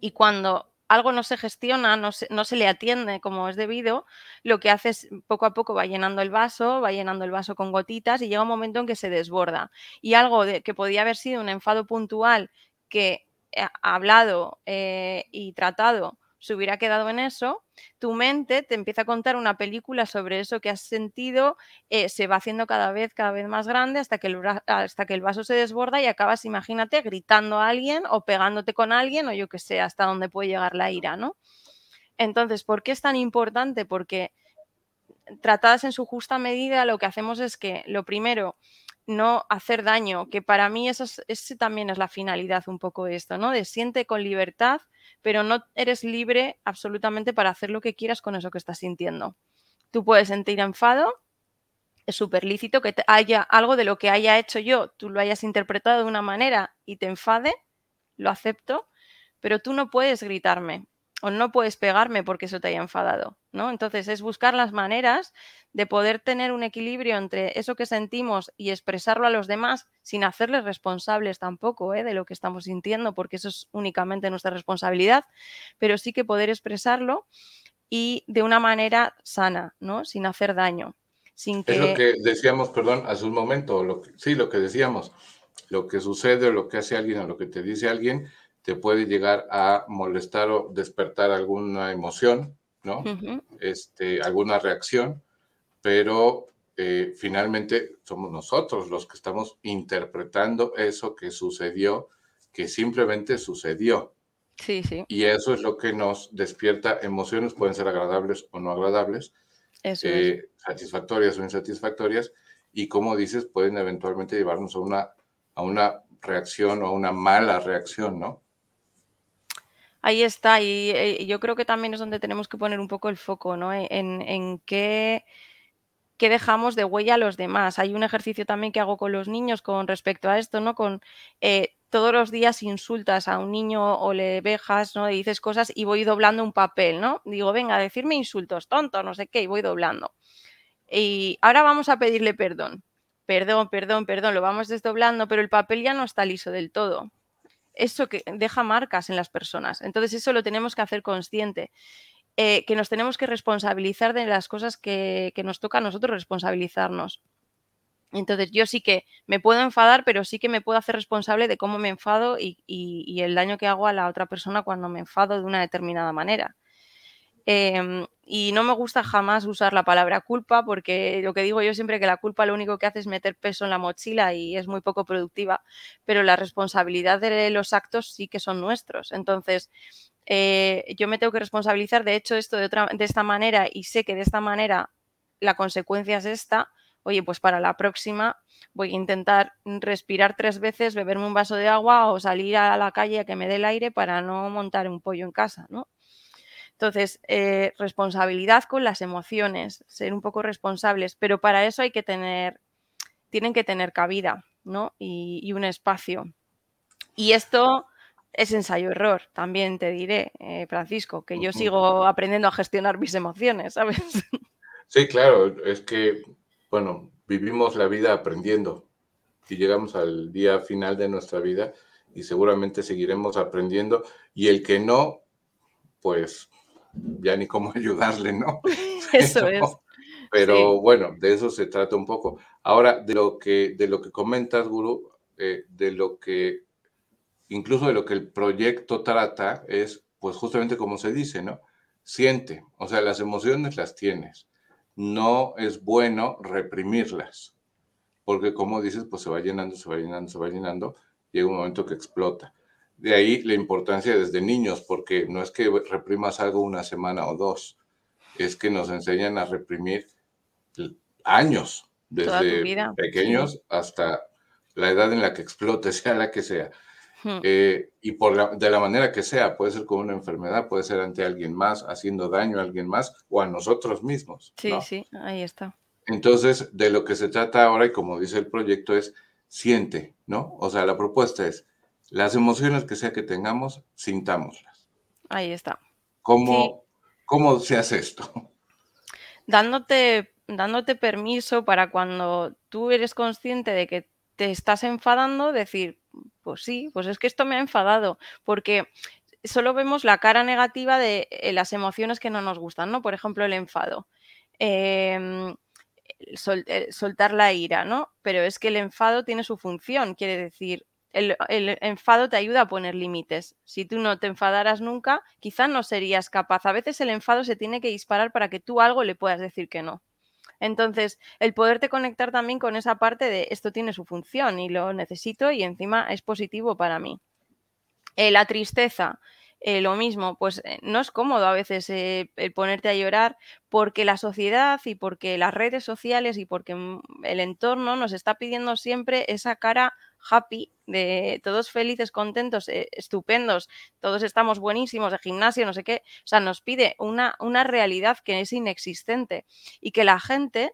Y cuando algo no se gestiona, no se, no se, le atiende como es debido, lo que hace es poco a poco va llenando el vaso, va llenando el vaso con gotitas y llega un momento en que se desborda. Y algo que podía haber sido un enfado puntual que ha hablado eh, y tratado se hubiera quedado en eso, tu mente te empieza a contar una película sobre eso que has sentido, eh, se va haciendo cada vez, cada vez más grande hasta que, el, hasta que el vaso se desborda y acabas, imagínate, gritando a alguien o pegándote con alguien o yo que sé, hasta dónde puede llegar la ira, ¿no? Entonces, ¿por qué es tan importante? Porque tratadas en su justa medida, lo que hacemos es que, lo primero, no hacer daño, que para mí eso ese también es la finalidad un poco esto, ¿no? De siente con libertad, pero no eres libre absolutamente para hacer lo que quieras con eso que estás sintiendo. Tú puedes sentir enfado, es súper lícito que haya algo de lo que haya hecho yo, tú lo hayas interpretado de una manera y te enfade, lo acepto, pero tú no puedes gritarme, o no puedes pegarme porque eso te haya enfadado, ¿no? Entonces es buscar las maneras de poder tener un equilibrio entre eso que sentimos y expresarlo a los demás sin hacerles responsables tampoco ¿eh? de lo que estamos sintiendo, porque eso es únicamente nuestra responsabilidad, pero sí que poder expresarlo y de una manera sana, ¿no? Sin hacer daño. Sin que... Es lo que decíamos, perdón, hace un momento, lo sí, lo que decíamos, lo que sucede o lo que hace alguien o lo que te dice alguien te puede llegar a molestar o despertar alguna emoción, ¿no? este, alguna reacción, pero eh, finalmente somos nosotros los que estamos interpretando eso que sucedió, que simplemente sucedió. Sí, sí. Y eso es lo que nos despierta emociones, pueden ser agradables o no agradables, eh, satisfactorias o insatisfactorias, y como dices, pueden eventualmente llevarnos a una, a una reacción o a una mala reacción, ¿no? Ahí está, y, eh, yo creo que también es donde tenemos que poner un poco el foco, ¿no? En, en qué, qué, dejamos de huella a los demás. Hay un ejercicio también que hago con los niños con respecto a esto, ¿no? Con eh, todos los días insultas a un niño o le vejas, ¿no? Y dices cosas y voy doblando un papel, ¿no? Digo, venga, decirme insultos, tonto, no sé qué, y voy doblando. Y ahora vamos a pedirle perdón. Perdón, perdón, perdón, lo vamos desdoblando, pero el papel ya no está liso del todo. Eso que deja marcas en las personas. Entonces eso lo tenemos que hacer consciente. Eh, que nos tenemos que responsabilizar de las cosas que, que nos toca a nosotros responsabilizarnos. Entonces yo sí que me puedo enfadar, pero sí que me puedo hacer responsable de cómo me enfado y, el daño que hago a la otra persona cuando me enfado de una determinada manera. Em, y no me gusta jamás usar la palabra culpa porque lo que digo yo siempre que la culpa lo único que hace es meter peso en la mochila y es muy poco productiva, pero la responsabilidad de los actos sí que son nuestros. Entonces, eh, yo me tengo que responsabilizar de hecho esto de, otra, de esta manera y sé que de esta manera la consecuencia es esta oye, pues para la próxima voy a intentar respirar tres veces, beberme un vaso de agua o salir a la calle a que me dé el aire para no montar un pollo en casa, ¿no? Entonces, eh, responsabilidad con las emociones, ser un poco responsables, pero para eso hay que tener, tienen que tener cabida, ¿no? Y, un espacio. Y esto es ensayo-error, también te diré, eh, Francisco, que yo sigo aprendiendo a gestionar mis emociones, ¿sabes? Sí, claro, es que bueno, vivimos la vida aprendiendo y llegamos al día final de nuestra vida y seguramente seguiremos aprendiendo y el que no, pues ya ni cómo ayudarle, ¿no? Eso es. Pero bueno, de eso se trata un poco. Ahora, de lo que, de lo que comentas, Guru, eh, de lo que, incluso de lo que el proyecto trata, es, pues justamente como se dice, ¿no? Siente, o sea, las emociones las tienes no es bueno reprimirlas, porque como dices, pues se va llenando, se va llenando, se va llenando, llega un momento que explota. De ahí la importancia desde niños, porque no es que reprimas algo una semana o dos, es que nos enseñan a reprimir años, desde pequeños hasta la edad en la que explote, sea la que sea. Eh, y por de la manera que sea, puede ser con una enfermedad, puede ser ante alguien más, haciendo daño a alguien más o a nosotros mismos. Sí, sí, ahí está. Entonces, de lo que se trata ahora, y como dice el proyecto, es siente, ¿no? O sea, la propuesta es, las emociones que sea que tengamos, sintámoslas. Ahí está. ¿Cómo, ¿cómo se hace esto? Dándote, dándote permiso para cuando tú eres consciente de que te estás enfadando, decir, pues sí, pues es que esto me ha enfadado, porque solo vemos la cara negativa de eh, las emociones que no nos gustan, ¿no? Por ejemplo, el enfado. Em, soltar la ira, ¿no? Pero es que el enfado tiene su función, quiere decir, el, enfado te ayuda a poner límites. Si tú no te enfadaras nunca, quizás no serías capaz. A veces el enfado se tiene que disparar para que tú algo le puedas decir que no. Entonces, el poderte conectar también con esa parte de esto tiene su función y lo necesito y encima es positivo para mí. Eh, la tristeza, eh, lo mismo, pues eh, no es cómodo a veces el ponerte a llorar porque la sociedad y porque las redes sociales y porque mm, el entorno nos está pidiendo siempre esa cara happy, de todos felices, contentos, eh, estupendos, todos estamos buenísimos de gimnasio, no sé qué. O sea, nos pide una, una realidad que es inexistente y que la gente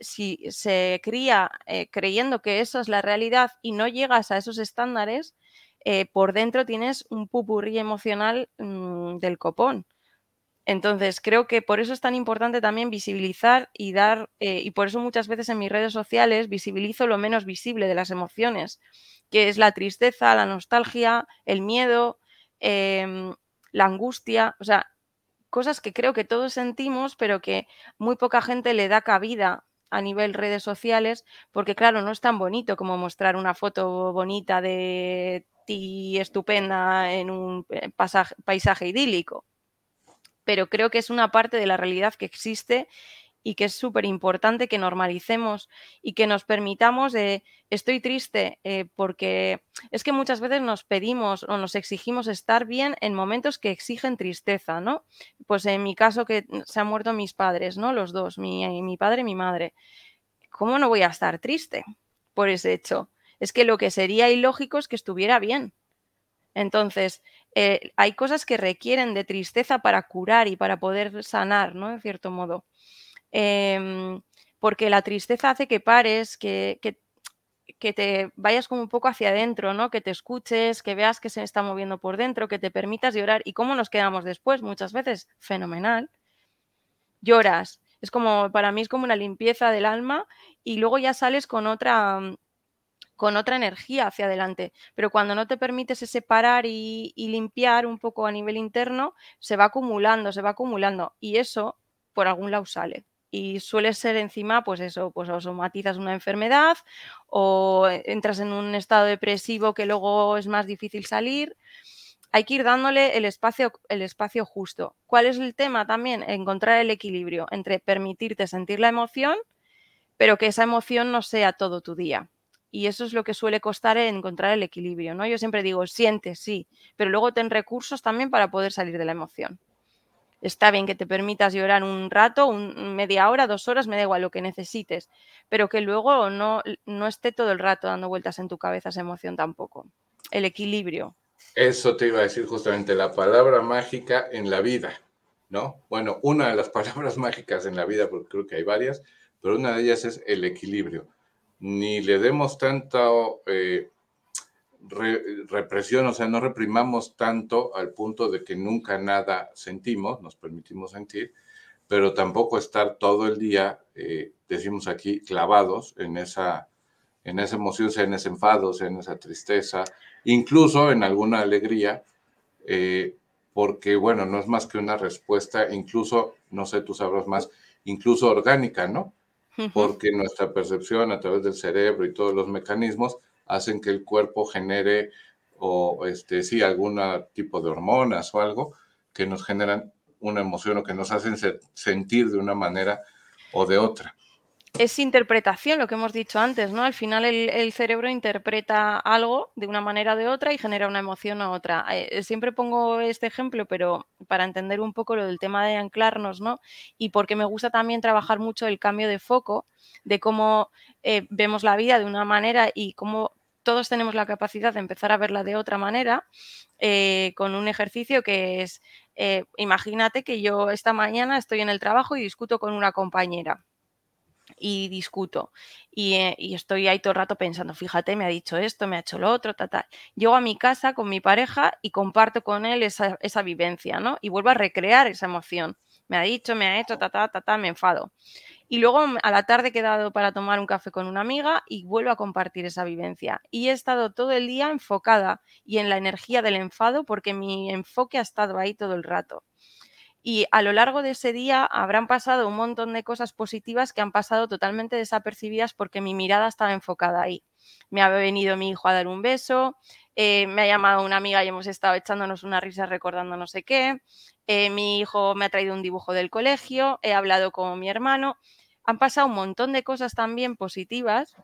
si se cría eh, creyendo que eso es la realidad y no llegas a esos estándares, eh, por dentro tienes un pupurrí emocional mm, del copón. Entonces, creo que por eso es tan importante también visibilizar y dar, eh, y por eso muchas veces en mis redes sociales visibilizo lo menos visible de las emociones, que es la tristeza, la nostalgia, el miedo, em, la angustia, o sea, cosas que creo que todos sentimos, pero que muy poca gente le da cabida a nivel redes sociales, porque claro, no es tan bonito como mostrar una foto bonita de y estupenda en un eh, paisaje idílico. Pero creo que es una parte de la realidad que existe y que es súper importante que normalicemos y que nos permitamos estoy triste eh, porque es que muchas veces nos pedimos o nos exigimos estar bien en momentos que exigen tristeza, ¿no? Pues en mi caso que se han muerto mis padres, ¿no? Los dos, mi, mi padre y mi madre. ¿Cómo no voy a estar triste por ese hecho? Es que lo que sería ilógico es que estuviera bien. Entonces, eh, hay cosas que requieren de tristeza para curar y para poder sanar, ¿no? En cierto modo. Em, porque la tristeza hace que pares, que, que, te vayas como un poco hacia adentro, ¿no? Que te escuches, que veas que se está moviendo por dentro, que te permitas llorar. ¿Y cómo nos quedamos después? Muchas veces, fenomenal. Lloras. Es como, para mí es como una limpieza del alma y luego ya sales con otra, con otra energía hacia adelante. Pero cuando no te permites ese parar y, limpiar un poco a nivel interno, se va acumulando, se va acumulando. Y eso por algún lado sale y suele ser encima, pues eso, pues o somatizas una enfermedad o entras en un estado depresivo que luego es más difícil salir. Hay que ir dándole el espacio, el espacio justo. ¿Cuál es el tema también? Encontrar el equilibrio entre permitirte sentir la emoción, pero que esa emoción no sea todo tu día. Y eso es lo que suele costar encontrar el equilibrio, ¿no? Yo siempre digo, siente, sí, pero luego ten recursos también para poder salir de la emoción. Está bien que te permitas llorar un rato, un, media hora, dos horas, me da igual lo que necesites, pero que luego no, no esté todo el rato dando vueltas en tu cabeza esa emoción tampoco. El equilibrio. Eso te iba a decir justamente, la palabra mágica en la vida, ¿no? Bueno, una de las palabras mágicas en la vida, porque creo que hay varias, pero una de ellas es el equilibrio. Ni le demos tanto eh, represión, o sea, no reprimamos tanto al punto de que nunca nada sentimos, nos permitimos sentir, pero tampoco estar todo el día, eh, decimos aquí, clavados en esa, en esa emoción, sea en ese enfado, sea en esa tristeza, incluso en alguna alegría, eh, porque, bueno, no es más que una respuesta, incluso, no sé, tú sabrás más, incluso orgánica, ¿no? Porque nuestra percepción a través del cerebro y todos los mecanismos hacen que el cuerpo genere o este sí algún tipo de hormonas o algo que nos generan una emoción o que nos hacen sentir de una manera o de otra. Es interpretación, lo que hemos dicho antes, ¿no? Al final el, cerebro interpreta algo de una manera o de otra y genera una emoción u otra. Eh, siempre pongo este ejemplo, pero para entender un poco lo del tema de anclarnos, ¿no? Y porque me gusta también trabajar mucho el cambio de foco, de cómo eh, vemos la vida de una manera y cómo todos tenemos la capacidad de empezar a verla de otra manera eh, con un ejercicio que es, eh, imagínate que yo esta mañana estoy en el trabajo y discuto con una compañera y discuto y, estoy ahí todo el rato pensando, fíjate, me ha dicho esto, me ha hecho lo otro, tal, tal. Llego a mi casa con mi pareja y comparto con él esa, esa vivencia, ¿no? Y vuelvo a recrear esa emoción. Me ha dicho, me ha hecho, ta, ta, ta, ta, me enfado. Y luego mm, a la tarde he quedado para tomar un café con una amiga y vuelvo a compartir esa vivencia. Y he estado todo el día enfocada y en la energía del enfado porque mi enfoque ha estado ahí todo el rato. Y a lo largo de ese día habrán pasado un montón de cosas positivas que han pasado totalmente desapercibidas porque mi mirada estaba enfocada ahí. Me ha venido mi hijo a dar un beso, eh, me ha llamado una amiga y hemos estado echándonos una risa recordando no sé qué, eh, mi hijo me ha traído un dibujo del colegio, he hablado con mi hermano, han pasado un montón de cosas también positivas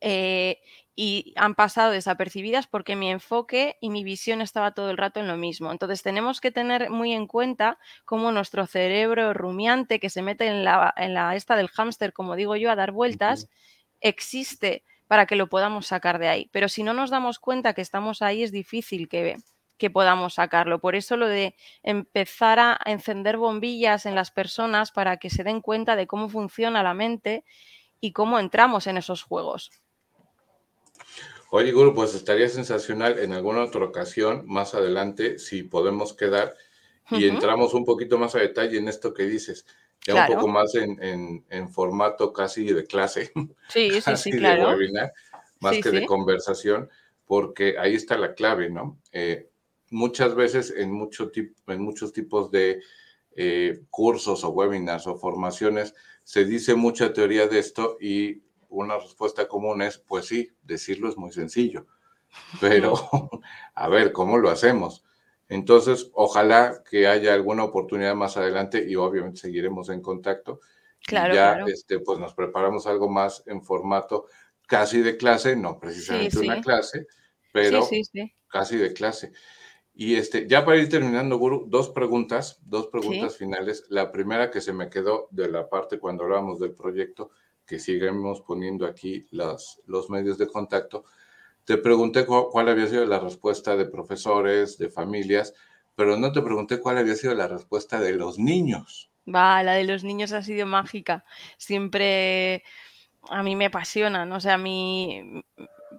eh, y han pasado desapercibidas porque mi enfoque y mi visión estaba todo el rato en lo mismo. Entonces tenemos que tener muy en cuenta cómo nuestro cerebro rumiante que se mete en la, en la esta del hámster, como digo yo, a dar vueltas, existe para que lo podamos sacar de ahí. Pero si no nos damos cuenta que estamos ahí, es difícil que, que podamos sacarlo. Por eso lo de empezar a encender bombillas en las personas para que se den cuenta de cómo funciona la mente y cómo entramos en esos juegos. Oye, Guru, pues estaría sensacional en alguna otra ocasión, más adelante, si podemos quedar y entramos un poquito más a detalle en esto que dices, ya un poco más en, formato casi de clase, sí, sí, sí, claro. más que de conversación, porque ahí está la clave, ¿no? Eh, muchas veces en, mucho en muchos tipos de eh, cursos o webinars o formaciones se dice mucha teoría de esto y una respuesta común es, pues sí, decirlo es muy sencillo, pero a ver cómo lo hacemos. Entonces, ojalá que haya alguna oportunidad más adelante y obviamente seguiremos en contacto. Claro, ya claro. Este, pues nos preparamos algo más en formato casi de clase, no precisamente Sí, una sí. clase, Sí, pero sí, casi de clase. Y este, ya para ir terminando, Guru, dos preguntas, dos preguntas finales. La primera que se me quedó de la parte cuando hablábamos del proyecto, que seguimos poniendo aquí las, los medios de contacto. Te pregunté cu- cuál había sido la respuesta de profesores, de familias, pero no te pregunté cuál había sido la respuesta de los niños. Va, la de los niños ha sido mágica. Siempre a mí me apasionan. O sea, mi,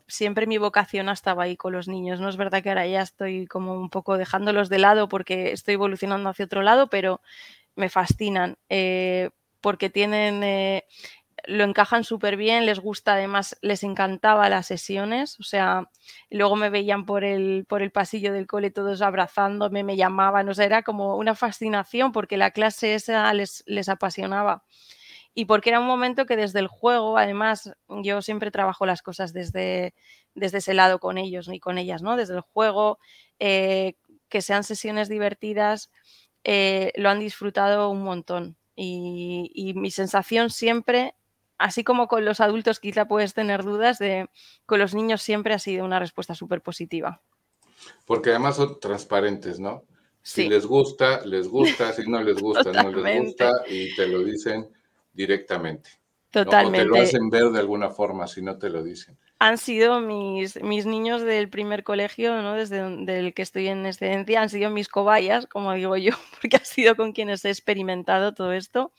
siempre mi vocación ha estado ahí con los niños. No es verdad que ahora ya estoy como un poco dejándolos de lado porque estoy evolucionando hacia otro lado, pero me fascinan eh, porque tienen, eh, lo encajan súper bien, les gusta, además les encantaba las sesiones, o sea, luego me veían por el, por el pasillo del cole todos abrazándome, me llamaban, o sea, era como una fascinación porque la clase esa les, les apasionaba y porque era un momento que desde el juego, además, yo siempre trabajo las cosas desde, desde ese lado con ellos y con ellas, ¿no? Desde el juego, eh, que sean sesiones divertidas, eh, lo han disfrutado un montón. Y, y, mi sensación siempre, así como con los adultos quizá puedes tener dudas, de con los niños siempre ha sido una respuesta súper positiva. Porque además son transparentes, ¿no? Sí. Si les gusta, les gusta, si no les gusta, no les gusta, y te lo dicen directamente. Totalmente. ¿no? O te lo hacen ver de alguna forma si no te lo dicen. Han sido mis, mis niños del primer colegio, ¿no? desde el que estoy en excedencia, han sido mis cobayas, como digo yo, porque ha sido con quienes he experimentado todo esto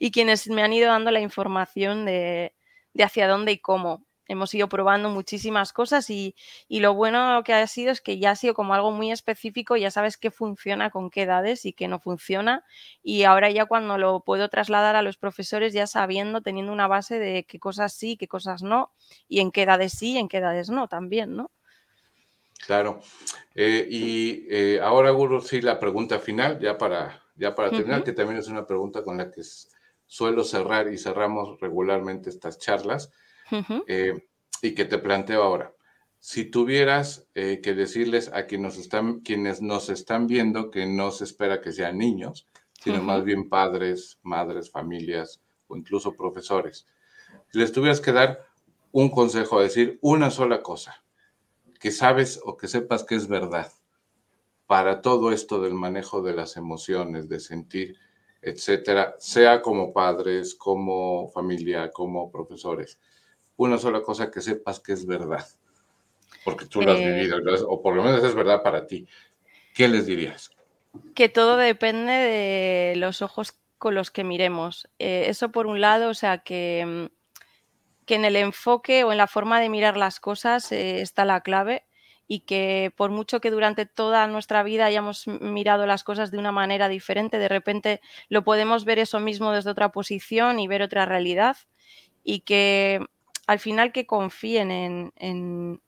y quienes me han ido dando la información de, de hacia dónde y cómo. Hemos ido probando muchísimas cosas y, y, lo bueno que ha sido es que ya ha sido como algo muy específico, ya sabes qué funciona con qué edades y qué no funciona. Y ahora ya cuando lo puedo trasladar a los profesores, ya sabiendo, teniendo una base de qué cosas sí, qué cosas no, y en qué edades sí y en qué edades no también, ¿no? Claro. Eh, y eh, ahora, Guru, sí, la pregunta final, ya para, ya para terminar, uh -huh. que también es una pregunta con la que suelo cerrar y cerramos regularmente estas charlas. Uh -huh. eh, y que te planteo ahora. Si tuvieras eh, que decirles a quienes nos, están, quienes nos están viendo que no se espera que sean niños, sino uh -huh. más bien padres, madres, familias o incluso profesores, si les tuvieras que dar un consejo, decir una sola cosa, que sabes o que sepas que es verdad para todo esto del manejo de las emociones, de sentir, etcétera, sea como padres, como familia, como profesores una sola cosa que sepas que es verdad, porque tú lo has eh, vivido, o por lo menos es verdad para ti. ¿Qué les dirías? Que todo depende de los ojos con los que miremos. Eh, eso por un lado, o sea, que, que, en el enfoque o en la forma de mirar las cosas eh, está la clave y que por mucho que durante toda nuestra vida hayamos mirado las cosas de una manera diferente, de repente lo podemos ver eso mismo desde otra posición y ver otra realidad y que al final que confíen en, en,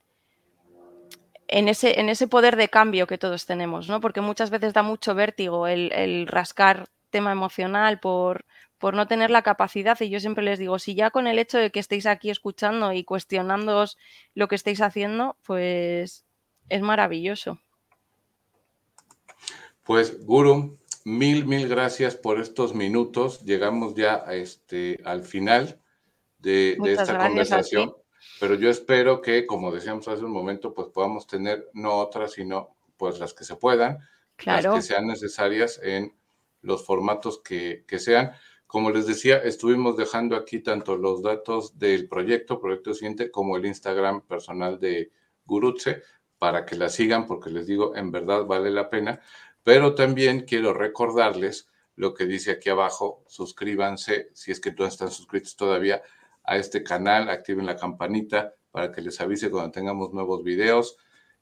ese, en ese poder de cambio que todos tenemos, ¿no? Porque muchas veces da mucho vértigo el, el rascar tema emocional por, por no tener la capacidad. Y yo siempre les digo, si ya con el hecho de que estéis aquí escuchando y cuestionándoos lo que estáis haciendo, pues es maravilloso. Pues, Guru, mil, mil gracias por estos minutos. Llegamos ya a este, al final de, de esta conversación, pero yo espero que, como decíamos hace un momento, pues podamos tener no otras, sino pues las que se puedan, claro. las que sean necesarias en los formatos que, que, sean. Como les decía, estuvimos dejando aquí tanto los datos del proyecto, Proyecto Siguiente, como el Instagram personal de Gurutse, para que la sigan, porque les digo, en verdad vale la pena. Pero también quiero recordarles lo que dice aquí abajo, suscríbanse, si es que no están suscritos todavía, a este canal, activen la campanita para que les avise cuando tengamos nuevos videos,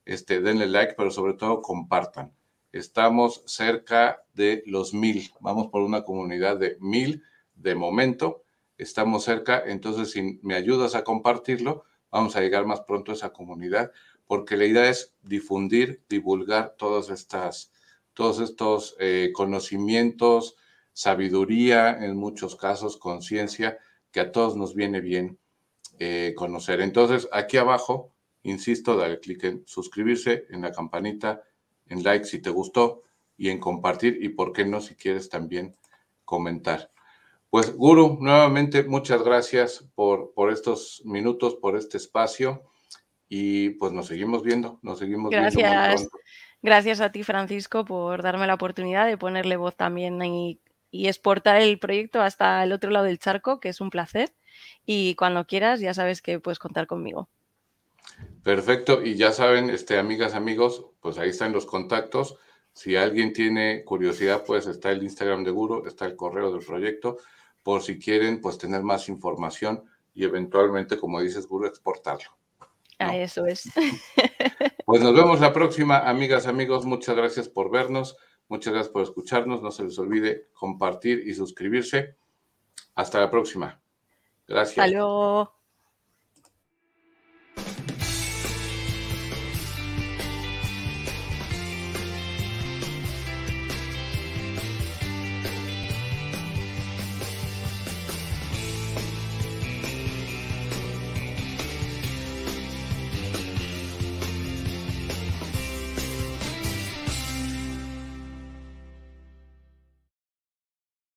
este, denle like, pero sobre todo compartan. Estamos cerca de los mil, vamos por una comunidad de mil de momento, estamos cerca, entonces si me ayudas a compartirlo, vamos a llegar más pronto a esa comunidad, porque la idea es difundir, divulgar todas estas, todos estos eh, conocimientos, sabiduría, en muchos casos, conciencia, que a todos nos viene bien eh, conocer. Entonces, aquí abajo insisto, dale clic en suscribirse, en la campanita, en like si te gustó y en compartir y por qué no si quieres también comentar. Pues Guru, nuevamente muchas gracias por, por estos minutos, por este espacio y pues nos seguimos viendo, nos seguimos gracias. viendo. Gracias a ti, Francisco, por darme la oportunidad de ponerle voz también y, y exportar el proyecto hasta el otro lado del charco, que es un placer. Y cuando quieras, ya sabes que puedes contar conmigo. Perfecto, y ya saben, este, amigas, amigos, pues ahí están los contactos. Si alguien tiene curiosidad, pues está el Instagram de Guru, está el correo del proyecto, por si quieren, pues tener más información y eventualmente, como dices, Guru, exportarlo. Ah, eso es. Pues nos vemos la próxima, amigas, amigos. Muchas gracias por vernos, muchas gracias por escucharnos. No se les olvide compartir y suscribirse. Hasta la próxima. Gracias.